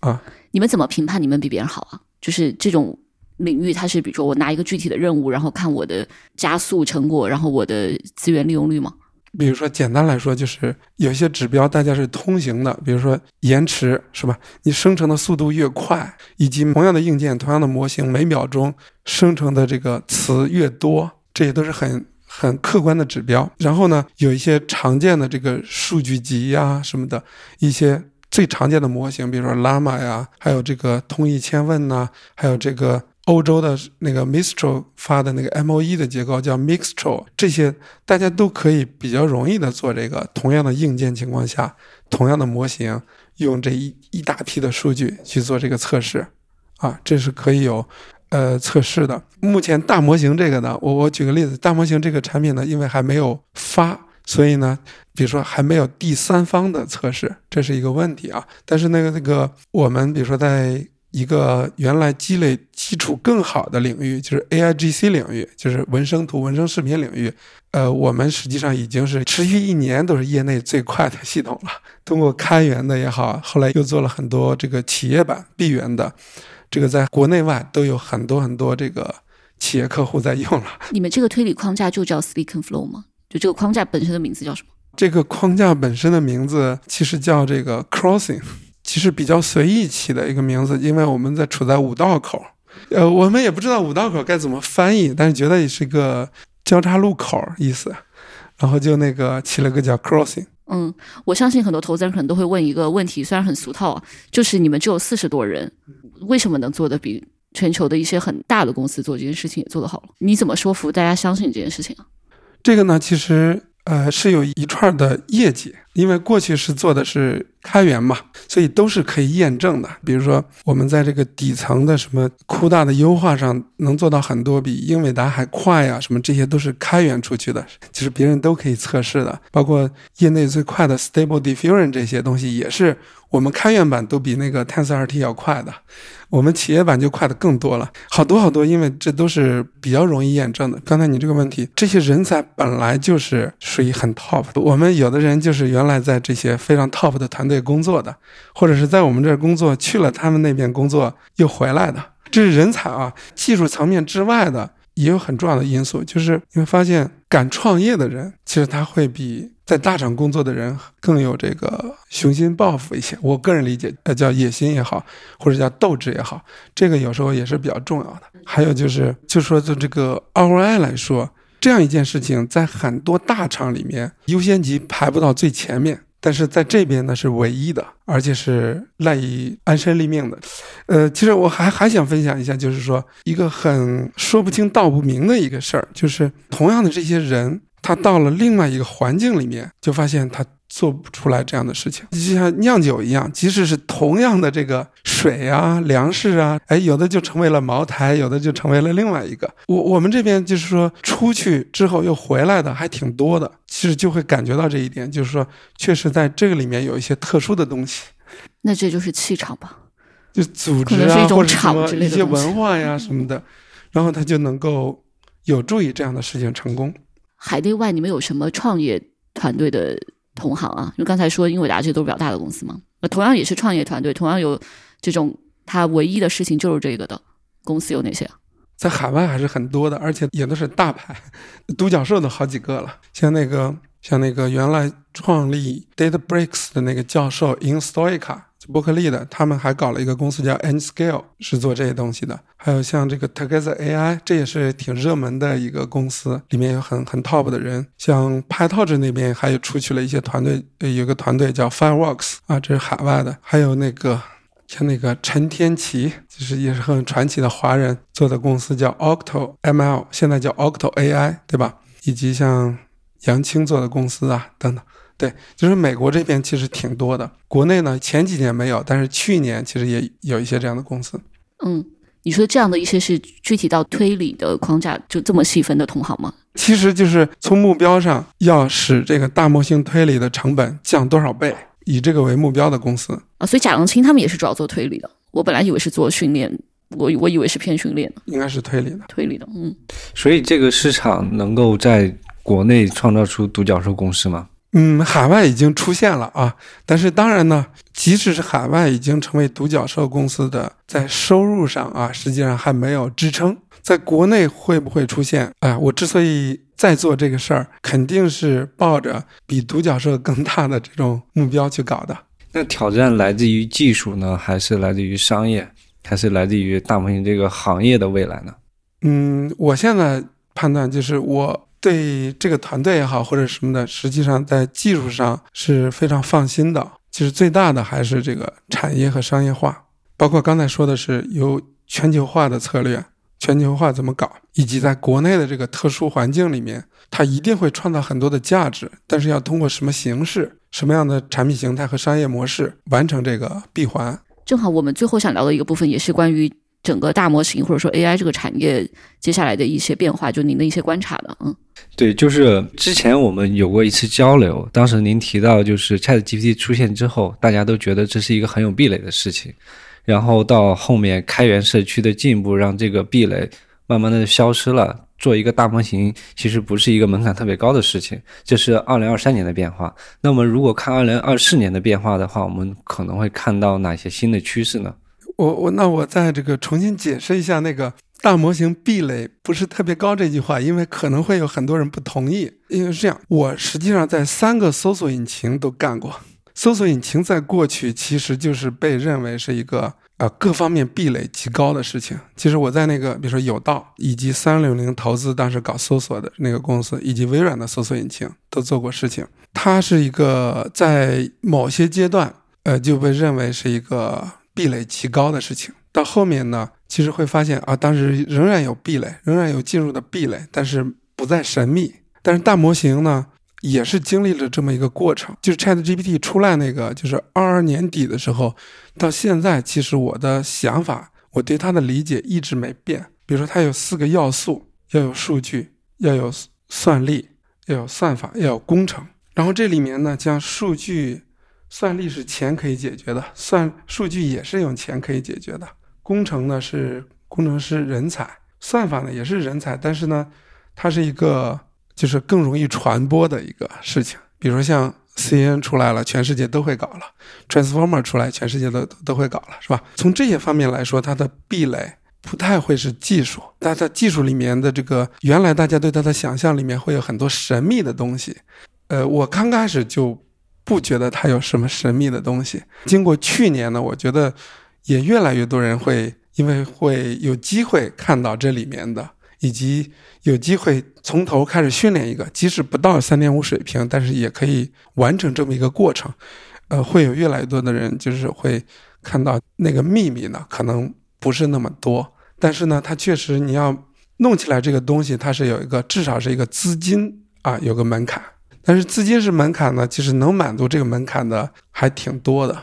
啊。你们怎么评判你们比别人好啊？就是这种。领域它是，比如说我拿一个具体的任务，然后看我的加速成果，然后我的资源利用率吗？比如说简单来说，就是有些指标大家是通行的，比如说延迟是吧？你生成的速度越快，以及同样的硬件、同样的模型，每秒钟生成的这个词越多，这些都是很 *laughs* 很客观的指标。然后呢，有一些常见的这个数据集呀什么的一些最常见的模型，比如说 Llama 呀，还有这个通义千问呐，还有这个。欧洲的那个 Mistral 发的那个 MOE 的结构叫 Mixtral，这些大家都可以比较容易的做这个同样的硬件情况下，同样的模型，用这一一大批的数据去做这个测试，啊，这是可以有呃测试的。目前大模型这个呢，我我举个例子，大模型这个产品呢，因为还没有发，所以呢，比如说还没有第三方的测试，这是一个问题啊。但是那个那个我们比如说在一个原来积累基础更好的领域，就是 A I G C 领域，就是文生图、文生视频领域。呃，我们实际上已经是持续一年都是业内最快的系统了。通过开源的也好，后来又做了很多这个企业版闭源的，这个在国内外都有很多很多这个企业客户在用了。你们这个推理框架就叫 Speak and Flow 吗？就这个框架本身的名字叫什么？这个框架本身的名字其实叫这个 Crossing。其实比较随意起的一个名字，因为我们在处在五道口，呃，我们也不知道五道口该怎么翻译，但是觉得也是个交叉路口意思，然后就那个起了个叫 crossing。嗯，我相信很多投资人可能都会问一个问题，虽然很俗套啊，就是你们只有四十多人，为什么能做的比全球的一些很大的公司做这件事情也做得好了？你怎么说服大家相信这件事情啊？这个呢，其实。呃，是有一串的业绩，因为过去是做的是开源嘛，所以都是可以验证的。比如说，我们在这个底层的什么酷大的优化上，能做到很多比英伟达还快呀，什么这些都是开源出去的，其实别人都可以测试的。包括业内最快的 Stable Diffusion 这些东西，也是我们开源版都比那个 TensorRT 要快的。我们企业版就快的更多了，好多好多，因为这都是比较容易验证的。刚才你这个问题，这些人才本来就是属于很 top 的。我们有的人就是原来在这些非常 top 的团队工作的，或者是在我们这儿工作去了他们那边工作又回来的，这是人才啊。技术层面之外的也有很重要的因素，就是你会发现敢创业的人，其实他会比。在大厂工作的人更有这个雄心抱负一些，我个人理解，呃，叫野心也好，或者叫斗志也好，这个有时候也是比较重要的。还有就是，就说就这个 ROI 来说，这样一件事情在很多大厂里面优先级排不到最前面，但是在这边呢是唯一的，而且是赖以安身立命的。呃，其实我还还想分享一下，就是说一个很说不清道不明的一个事儿，就是同样的这些人。他到了另外一个环境里面，就发现他做不出来这样的事情，就像酿酒一样，即使是同样的这个水啊、粮食啊，哎，有的就成为了茅台，有的就成为了另外一个。我我们这边就是说，出去之后又回来的还挺多的，其实就会感觉到这一点，就是说，确实在这个里面有一些特殊的东西。那这就是气场吧？就组织啊，或者什么一些文化呀什么的，然后他就能够有助于这样的事情成功。海内外，你们有什么创业团队的同行啊？因为刚才说英伟达这都是比较大的公司嘛，那同样也是创业团队，同样有这种他唯一的事情就是这个的公司有哪些？在海外还是很多的，而且也都是大牌，独角兽都好几个了。像那个像那个原来创立 DataBricks 的那个教授 In Stoica。伯克利的，他们还搞了一个公司叫 Nscale，是做这些东西的。还有像这个 Together AI，这也是挺热门的一个公司，里面有很很 top 的人。像 PyTorch 那边还有出去了一些团队，有个团队叫 Fireworks 啊，这是海外的。还有那个像那个陈天琪，就是也是很传奇的华人做的公司叫 Octo ML，现在叫 Octo AI，对吧？以及像杨青做的公司啊，等等。对，就是美国这边其实挺多的，国内呢前几年没有，但是去年其实也有一些这样的公司。嗯，你说这样的一些是具体到推理的框架就这么细分的同行吗？其实就是从目标上要使这个大模型推理的成本降多少倍，以这个为目标的公司啊。所以贾扬青他们也是主要做推理的，我本来以为是做训练，我我以为是偏训练的，应该是推理的，推理的。嗯，所以这个市场能够在国内创造出独角兽公司吗？嗯，海外已经出现了啊，但是当然呢，即使是海外已经成为独角兽公司的，在收入上啊，实际上还没有支撑。在国内会不会出现？哎，我之所以在做这个事儿，肯定是抱着比独角兽更大的这种目标去搞的。那挑战来自于技术呢，还是来自于商业，还是来自于大模型这个行业的未来呢？嗯，我现在判断就是我。对这个团队也好，或者什么的，实际上在技术上是非常放心的。其实最大的还是这个产业和商业化，包括刚才说的是有全球化的策略，全球化怎么搞，以及在国内的这个特殊环境里面，它一定会创造很多的价值，但是要通过什么形式、什么样的产品形态和商业模式完成这个闭环。正好我们最后想聊的一个部分，也是关于。整个大模型或者说 AI 这个产业接下来的一些变化，就您的一些观察的，嗯，对，就是之前我们有过一次交流，当时您提到就是 ChatGPT 出现之后，大家都觉得这是一个很有壁垒的事情，然后到后面开源社区的进步，让这个壁垒慢慢的消失了。做一个大模型其实不是一个门槛特别高的事情，这是二零二三年的变化。那么如果看二零二四年的变化的话，我们可能会看到哪些新的趋势呢？我我那我再这个重新解释一下那个大模型壁垒不是特别高这句话，因为可能会有很多人不同意。因为是这样，我实际上在三个搜索引擎都干过。搜索引擎在过去其实就是被认为是一个呃各方面壁垒极高的事情。其实我在那个比如说有道以及三六零投资当时搞搜索的那个公司，以及微软的搜索引擎都做过事情。它是一个在某些阶段呃就被认为是一个。壁垒极高的事情，到后面呢，其实会发现啊，当时仍然有壁垒，仍然有进入的壁垒，但是不再神秘。但是大模型呢，也是经历了这么一个过程。就是 Chat GPT 出来那个，就是二二年底的时候，到现在，其实我的想法，我对它的理解一直没变。比如说，它有四个要素：要有数据，要有算力，要有算法，要有工程。然后这里面呢，将数据。算力是钱可以解决的，算数据也是用钱可以解决的。工程呢是工程师人才，算法呢也是人才，但是呢，它是一个就是更容易传播的一个事情。比如说像 CNN 出来了，全世界都会搞了；Transformer 出来，全世界都都会搞了，是吧？从这些方面来说，它的壁垒不太会是技术，它在技术里面的这个原来大家对它的想象里面会有很多神秘的东西。呃，我刚开始就。不觉得它有什么神秘的东西。经过去年呢，我觉得也越来越多人会，因为会有机会看到这里面的，以及有机会从头开始训练一个，即使不到三点五水平，但是也可以完成这么一个过程。呃，会有越来越多的人就是会看到那个秘密呢，可能不是那么多，但是呢，它确实你要弄起来这个东西，它是有一个至少是一个资金啊，有个门槛。但是资金是门槛呢，其实能满足这个门槛的还挺多的，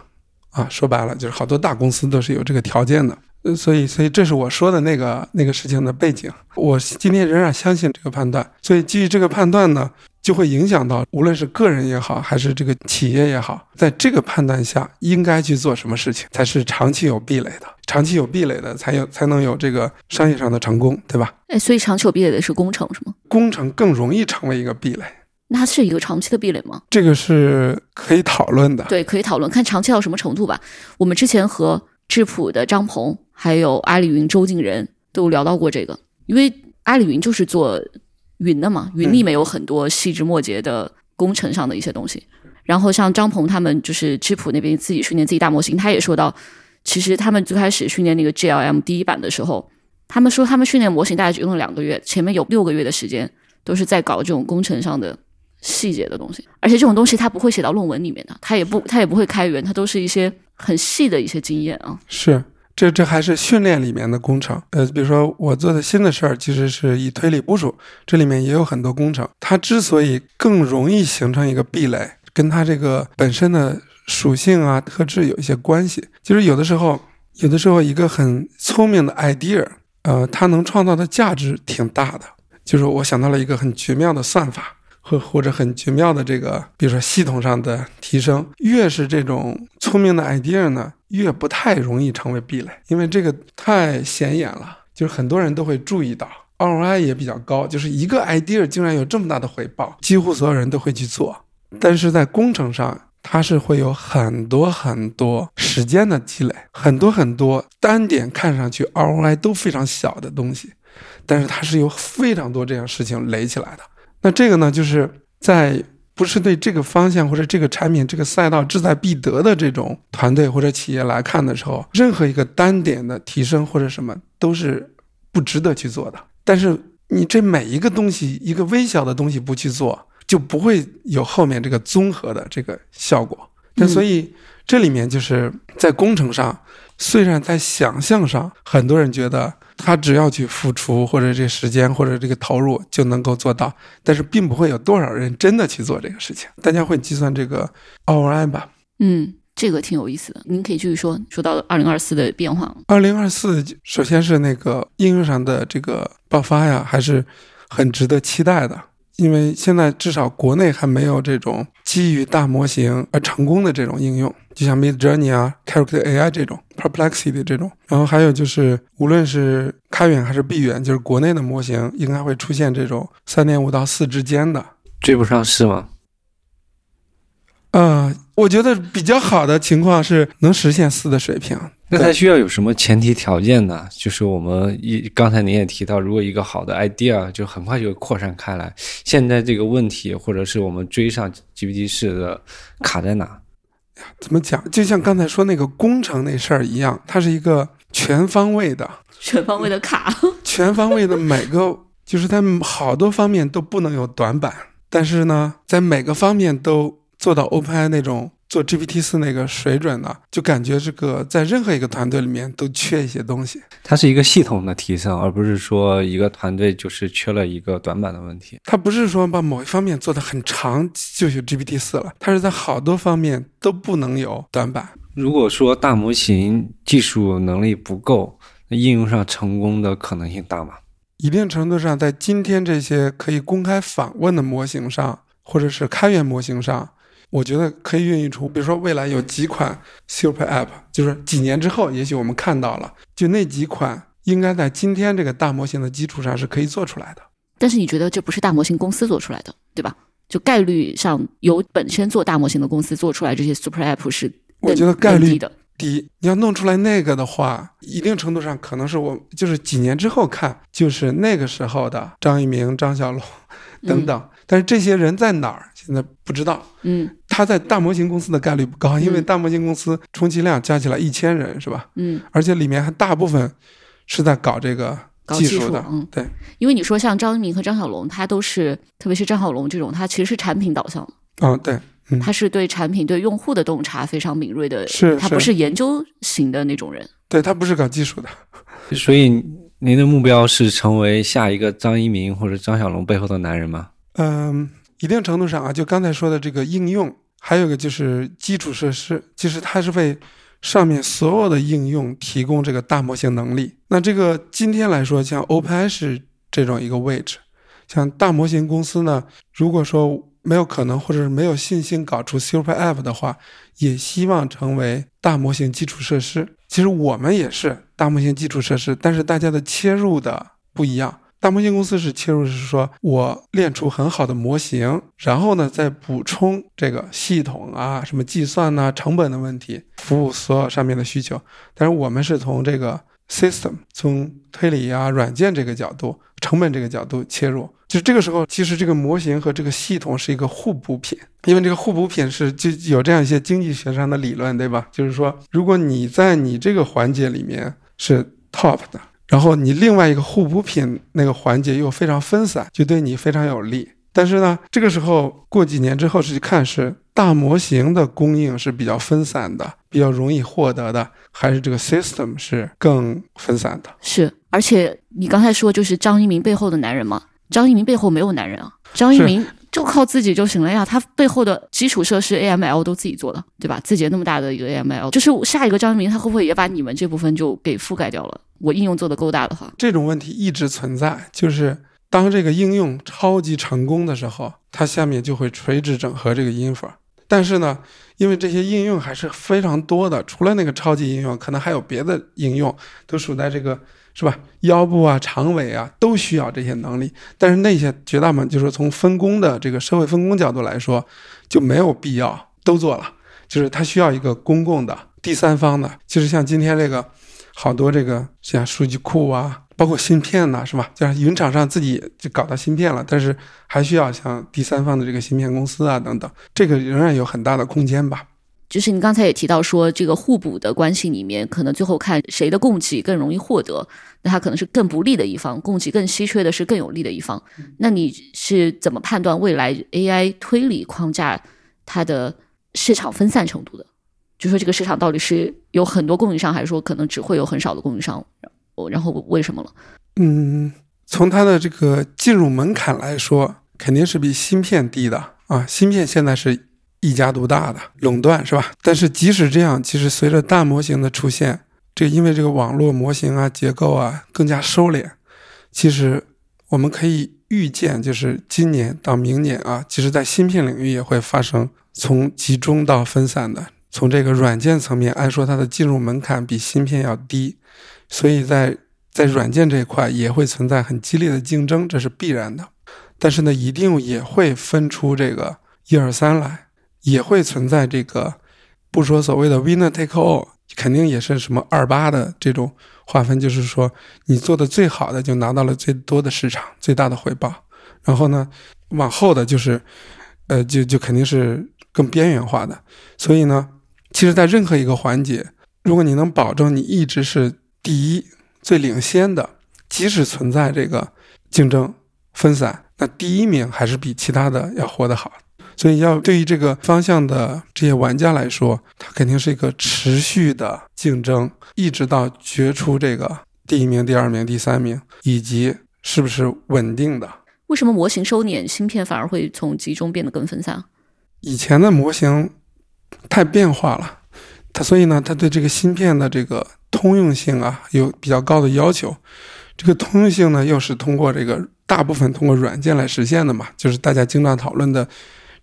啊，说白了就是好多大公司都是有这个条件的，所以所以这是我说的那个那个事情的背景。我今天仍然相信这个判断，所以基于这个判断呢，就会影响到无论是个人也好，还是这个企业也好，在这个判断下应该去做什么事情才是长期有壁垒的，长期有壁垒的才有才能有这个商业上的成功，对吧？哎，所以长期有壁垒的是工程是吗？工程更容易成为一个壁垒。那它是一个长期的壁垒吗？这个是可以讨论的。对，可以讨论，看长期到什么程度吧。我们之前和智谱的张鹏，还有阿里云周静仁都聊到过这个。因为阿里云就是做云的嘛，云里面有很多细枝末节的工程上的一些东西。然后像张鹏他们就是智谱那边自己训练自己大模型，他也说到，其实他们最开始训练那个 GLM 第一版的时候，他们说他们训练模型大概只用了两个月，前面有六个月的时间都是在搞这种工程上的细节的东西，而且这种东西他不会写到论文里面的，他也不他也不会开源，他都是一些很细的一些经验啊。是，这这还是训练里面的工程。呃，比如说我做的新的事儿，其实是以推理部署，这里面也有很多工程。它之所以更容易形成一个壁垒。跟它这个本身的属性啊、特质有一些关系。就是有的时候，有的时候一个很聪明的 idea，呃，它能创造的价值挺大的。就是我想到了一个很绝妙的算法，或或者很绝妙的这个，比如说系统上的提升。越是这种聪明的 idea 呢，越不太容易成为壁垒，因为这个太显眼了，就是很多人都会注意到，ROI 也比较高。就是一个 idea 竟然有这么大的回报，几乎所有人都会去做。但是在工程上，它是会有很多很多时间的积累，很多很多单点看上去 ROI 都非常小的东西，但是它是有非常多这样事情垒起来的。那这个呢，就是在不是对这个方向或者这个产品这个赛道志在必得的这种团队或者企业来看的时候，任何一个单点的提升或者什么都是不值得去做的。但是你这每一个东西，一个微小的东西不去做。就不会有后面这个综合的这个效果。那所以这里面就是在工程上，虽然在想象上，很多人觉得他只要去付出或者这时间或者这个投入就能够做到，但是并不会有多少人真的去做这个事情。大家会计算这个 ROI 吧？嗯，这个挺有意思的。您可以继续说，说到二零二四的变化。二零二四，首先是那个应用上的这个爆发呀，还是很值得期待的。因为现在至少国内还没有这种基于大模型而成功的这种应用，就像 Mid Journey 啊、Character AI 这种、Perplexity 这种。然后还有就是，无论是开源还是闭源，就是国内的模型应该会出现这种三点五到四之间的，追不上是吗？呃，我觉得比较好的情况是能实现四的水平。那它需要有什么前提条件呢？就是我们一刚才您也提到，如果一个好的 idea 就很快就扩散开来。现在这个问题，或者是我们追上 GPT 四的卡在哪？怎么讲？就像刚才说那个工程那事儿一样，它是一个全方位的、全方位的卡，*laughs* 全方位的每个就是在好多方面都不能有短板，但是呢，在每个方面都做到 OpenAI 那种。做 GPT 四那个水准的，就感觉这个在任何一个团队里面都缺一些东西。它是一个系统的提升，而不是说一个团队就是缺了一个短板的问题。它不是说把某一方面做得很长就有 GPT 四了，它是在好多方面都不能有短板。如果说大模型技术能力不够，那应用上成功的可能性大吗？一定程度上，在今天这些可以公开访问的模型上，或者是开源模型上。我觉得可以孕育出，比如说未来有几款 super app，就是几年之后，也许我们看到了，就那几款应该在今天这个大模型的基础上是可以做出来的。但是你觉得这不是大模型公司做出来的，对吧？就概率上由本身做大模型的公司做出来这些 super app 是，我觉得概率的低。你要弄出来那个的话，一定程度上可能是我就是几年之后看，就是那个时候的张一鸣、张小龙等等。但是这些人在哪儿？现在不知道。嗯，他在大模型公司的概率不高，因为大模型公司充其量加起来一千人，是吧？嗯，而且里面还大部分是在搞这个技术的。嗯，对。因为你说像张一鸣和张小龙，他都是，特别是张小龙这种，他其实是产品导向。嗯，对。他是对产品、对用户的洞察非常敏锐的。是。他不是研究型的那种人。对他不是搞技术的。*laughs* 所以您的目标是成为下一个张一鸣或者张小龙背后的男人吗？嗯。一定程度上啊，就刚才说的这个应用，还有一个就是基础设施，其实它是为上面所有的应用提供这个大模型能力。那这个今天来说，像 OpenAI 是这种一个位置，像大模型公司呢，如果说没有可能或者是没有信心搞出 Super App 的话，也希望成为大模型基础设施。其实我们也是大模型基础设施，但是大家的切入的不一样。大模型公司是切入是说，我练出很好的模型，然后呢再补充这个系统啊，什么计算呐、成本的问题，服务所有上面的需求。但是我们是从这个 system，从推理啊、软件这个角度、成本这个角度切入。就这个时候，其实这个模型和这个系统是一个互补品，因为这个互补品是就有这样一些经济学上的理论，对吧？就是说，如果你在你这个环节里面是 top 的，然后你另外一个互补品那个环节又非常分散，就对你非常有利。但是呢，这个时候过几年之后是看是大模型的供应是比较分散的，比较容易获得的，还是这个 system 是更分散的？是，而且你刚才说就是张一鸣背后的男人嘛，张一鸣背后没有男人啊，张一鸣就靠自己就行了呀，他背后的基础设施 AML 都自己做的，对吧？字节那么大的一个 AML，就是下一个张一鸣他会不会也把你们这部分就给覆盖掉了？我应用做的够大的话，这种问题一直存在，就是。当这个应用超级成功的时候，它下面就会垂直整合这个 infra。但是呢，因为这些应用还是非常多的，除了那个超级应用，可能还有别的应用都属在这个是吧？腰部啊、长尾啊都需要这些能力。但是那些绝大部分就是从分工的这个社会分工角度来说，就没有必要都做了。就是它需要一个公共的第三方的，就是像今天这个好多这个像数据库啊。包括芯片呐，是吧？就是云厂商自己就搞到芯片了，但是还需要像第三方的这个芯片公司啊等等，这个仍然有很大的空间吧。就是你刚才也提到说，这个互补的关系里面，可能最后看谁的供给更容易获得，那它可能是更不利的一方，供给更稀缺的是更有利的一方。那你是怎么判断未来 AI 推理框架它的市场分散程度的？就说这个市场到底是有很多供应商，还是说可能只会有很少的供应商？然后为什么了？嗯，从它的这个进入门槛来说，肯定是比芯片低的啊。芯片现在是一家独大的垄断，是吧？但是即使这样，其实随着大模型的出现，这因为这个网络模型啊、结构啊更加收敛，其实我们可以预见，就是今年到明年啊，其实在芯片领域也会发生从集中到分散的。从这个软件层面，按说它的进入门槛比芯片要低。所以在在软件这一块也会存在很激烈的竞争，这是必然的。但是呢，一定也会分出这个一二三来，也会存在这个不说所谓的 winner take all，肯定也是什么二八的这种划分，就是说你做的最好的就拿到了最多的市场、最大的回报。然后呢，往后的就是，呃，就就肯定是更边缘化的。所以呢，其实，在任何一个环节，如果你能保证你一直是。第一，最领先的，即使存在这个竞争分散，那第一名还是比其他的要活得好。所以，要对于这个方向的这些玩家来说，它肯定是一个持续的竞争，一直到决出这个第一名、第二名、第三名，以及是不是稳定的。为什么模型收敛，芯片反而会从集中变得更分散？以前的模型太变化了，它所以呢，它对这个芯片的这个。通用性啊，有比较高的要求。这个通用性呢，又是通过这个大部分通过软件来实现的嘛，就是大家经常讨论的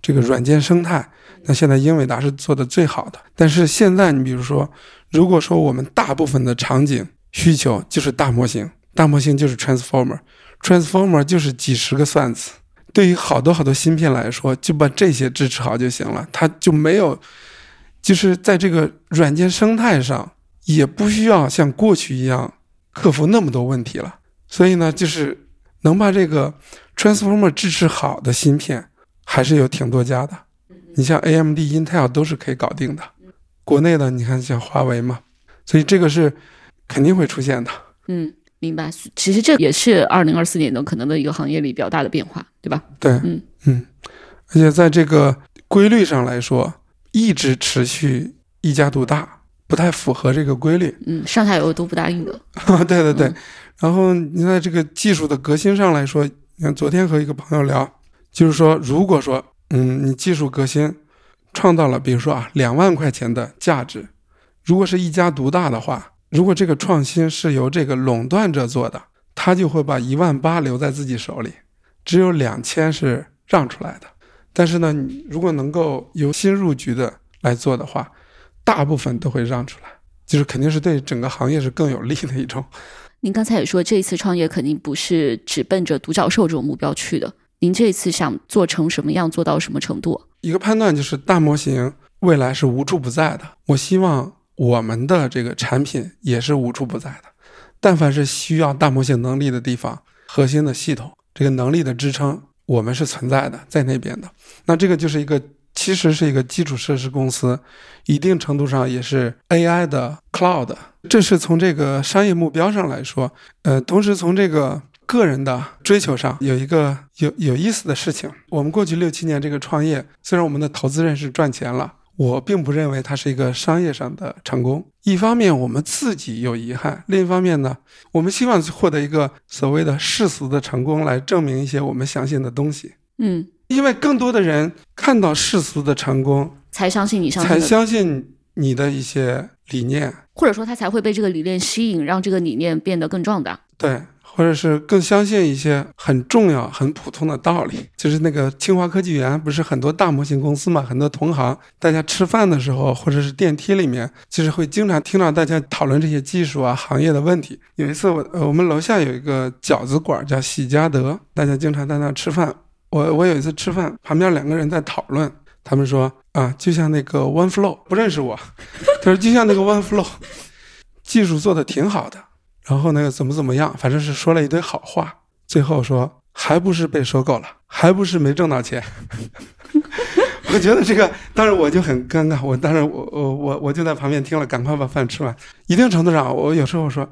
这个软件生态。那现在英伟达是做的最好的。但是现在你比如说，如果说我们大部分的场景需求就是大模型，大模型就是 transformer，transformer 就是几十个算子。对于好多好多芯片来说，就把这些支持好就行了，它就没有，就是在这个软件生态上。也不需要像过去一样克服那么多问题了，所以呢，就是能把这个 transformer 支持好的芯片还是有挺多家的。你像 AMD、Intel 都是可以搞定的。国内的你看像华为嘛，所以这个是肯定会出现的。嗯，明白。其实这也是二零二四年的可能的一个行业里比较大的变化，对吧？对，嗯嗯。而且在这个规律上来说，一直持续一家独大。不太符合这个规律，嗯，上下游都不答应的。*laughs* 对对对，然后你在这个技术的革新上来说，你看昨天和一个朋友聊，就是说，如果说，嗯，你技术革新创造了，比如说啊，两万块钱的价值，如果是一家独大的话，如果这个创新是由这个垄断者做的，他就会把一万八留在自己手里，只有两千是让出来的。但是呢，你如果能够由新入局的来做的话，大部分都会让出来，就是肯定是对整个行业是更有利的一种。您刚才也说，这一次创业肯定不是只奔着独角兽这种目标去的。您这次想做成什么样，做到什么程度？一个判断就是大模型未来是无处不在的。我希望我们的这个产品也是无处不在的。但凡是需要大模型能力的地方，核心的系统这个能力的支撑，我们是存在的，在那边的。那这个就是一个，其实是一个基础设施公司，一定程度上也是 AI 的 cloud。这是从这个商业目标上来说，呃，同时从这个个人的追求上，有一个有有意思的事情。我们过去六七年这个创业，虽然我们的投资人是赚钱了。我并不认为它是一个商业上的成功。一方面，我们自己有遗憾；另一方面呢，我们希望获得一个所谓的世俗的成功，来证明一些我们相信的东西。嗯，因为更多的人看到世俗的成功，才相信你相信才相信你的一些理念，或者说他才会被这个理念吸引，让这个理念变得更壮大。对。或者是更相信一些很重要、很普通的道理，就是那个清华科技园不是很多大模型公司嘛，很多同行，大家吃饭的时候或者是电梯里面，其实会经常听到大家讨论这些技术啊、行业的问题。有一次我呃我们楼下有一个饺子馆叫喜家德，大家经常在那吃饭。我我有一次吃饭，旁边两个人在讨论，他们说啊，就像那个 OneFlow 不认识我，*laughs* 他说就像那个 OneFlow，技术做的挺好的。然后那个怎么怎么样，反正是说了一堆好话，最后说还不是被收购了，还不是没挣到钱。*laughs* 我觉得这个，当时我就很尴尬，我当时我我我我就在旁边听了，赶快把饭吃完。一定程度上，我有时候说，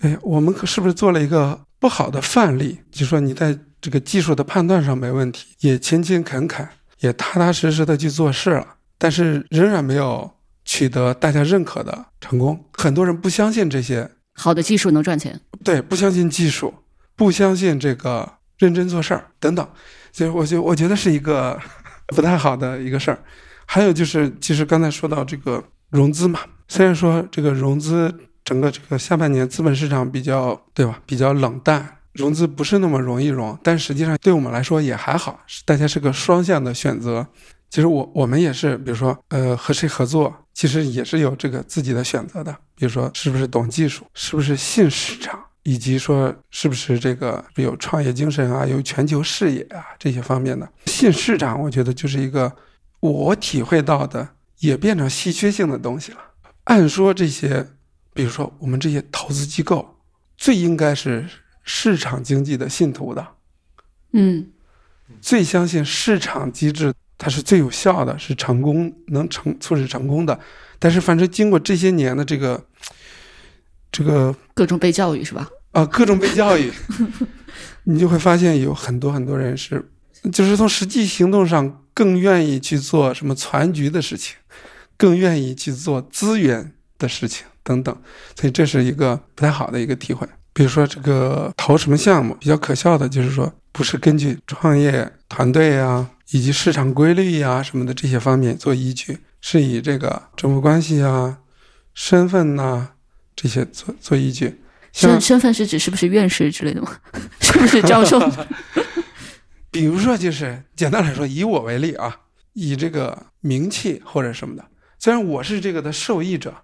哎，我们是不是做了一个不好的范例？就说你在这个技术的判断上没问题，也勤勤恳恳，也踏踏实实的去做事了，但是仍然没有取得大家认可的成功。很多人不相信这些。好的技术能赚钱，对，不相信技术，不相信这个认真做事儿等等，所以我就我觉得是一个 *laughs* 不太好的一个事儿。还有就是，其实刚才说到这个融资嘛，虽然说这个融资整个这个下半年资本市场比较对吧，比较冷淡，融资不是那么容易融，但实际上对我们来说也还好，大家是个双向的选择。其实我我们也是，比如说呃和谁合作。其实也是有这个自己的选择的，比如说是不是懂技术，是不是信市场，以及说是不是这个有创业精神啊，有全球视野啊这些方面的。信市场，我觉得就是一个我体会到的也变成稀缺性的东西了。按说这些，比如说我们这些投资机构，最应该是市场经济的信徒的，嗯，最相信市场机制。它是最有效的，是成功能成促使成功的。但是，反正经过这些年的这个这个各种被教育，是吧？啊，各种被教育，*laughs* 你就会发现有很多很多人是，就是从实际行动上更愿意去做什么攒局的事情，更愿意去做资源的事情等等。所以这是一个不太好的一个体会。比如说这个投什么项目，比较可笑的就是说，不是根据创业团队啊。以及市场规律呀什么的这些方面做依据，是以这个政府关系啊、身份呐这些做做依据。身身份是指是不是院士之类的吗？*laughs* 是不是教授？*laughs* 比如说，就是简单来说，以我为例啊，以这个名气或者什么的。虽然我是这个的受益者，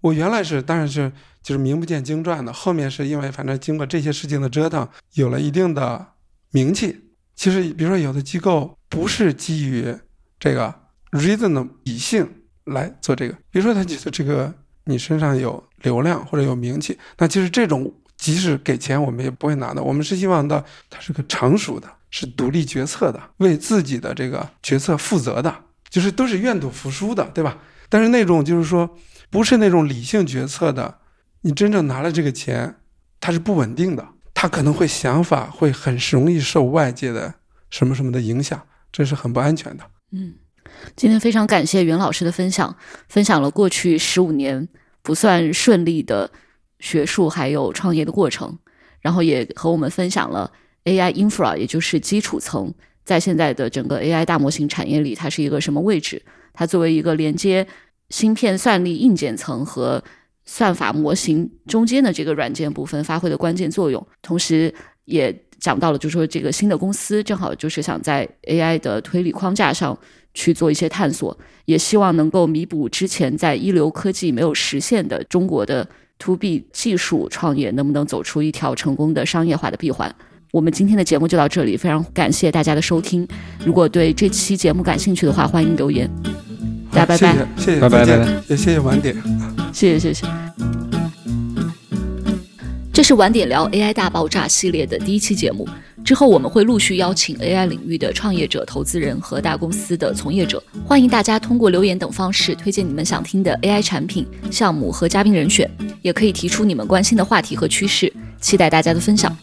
我原来是当然是就是名不见经传的，后面是因为反正经过这些事情的折腾，有了一定的名气。其实，比如说有的机构。不是基于这个 reason 的理性来做这个，比如说他觉得这个你身上有流量或者有名气，那其实这种即使给钱我们也不会拿的。我们是希望的他是个成熟的，是独立决策的，为自己的这个决策负责的，就是都是愿赌服输的，对吧？但是那种就是说不是那种理性决策的，你真正拿了这个钱，它是不稳定的，他可能会想法会很容易受外界的什么什么的影响。这是很不安全的。嗯，今天非常感谢袁老师的分享，分享了过去十五年不算顺利的学术还有创业的过程，然后也和我们分享了 AI infra，也就是基础层，在现在的整个 AI 大模型产业里，它是一个什么位置？它作为一个连接芯片算力硬件层和算法模型中间的这个软件部分发挥的关键作用，同时也。讲到了，就是说这个新的公司正好就是想在 AI 的推理框架上去做一些探索，也希望能够弥补之前在一流科技没有实现的中国的 To B 技术创业能不能走出一条成功的商业化的闭环。我们今天的节目就到这里，非常感谢大家的收听。如果对这期节目感兴趣的话，欢迎留言。大家拜拜，谢谢，拜拜，拜拜，也谢谢晚点，谢谢，谢谢。是晚点聊 AI 大爆炸系列的第一期节目。之后我们会陆续邀请 AI 领域的创业者、投资人和大公司的从业者，欢迎大家通过留言等方式推荐你们想听的 AI 产品、项目和嘉宾人选，也可以提出你们关心的话题和趋势，期待大家的分享。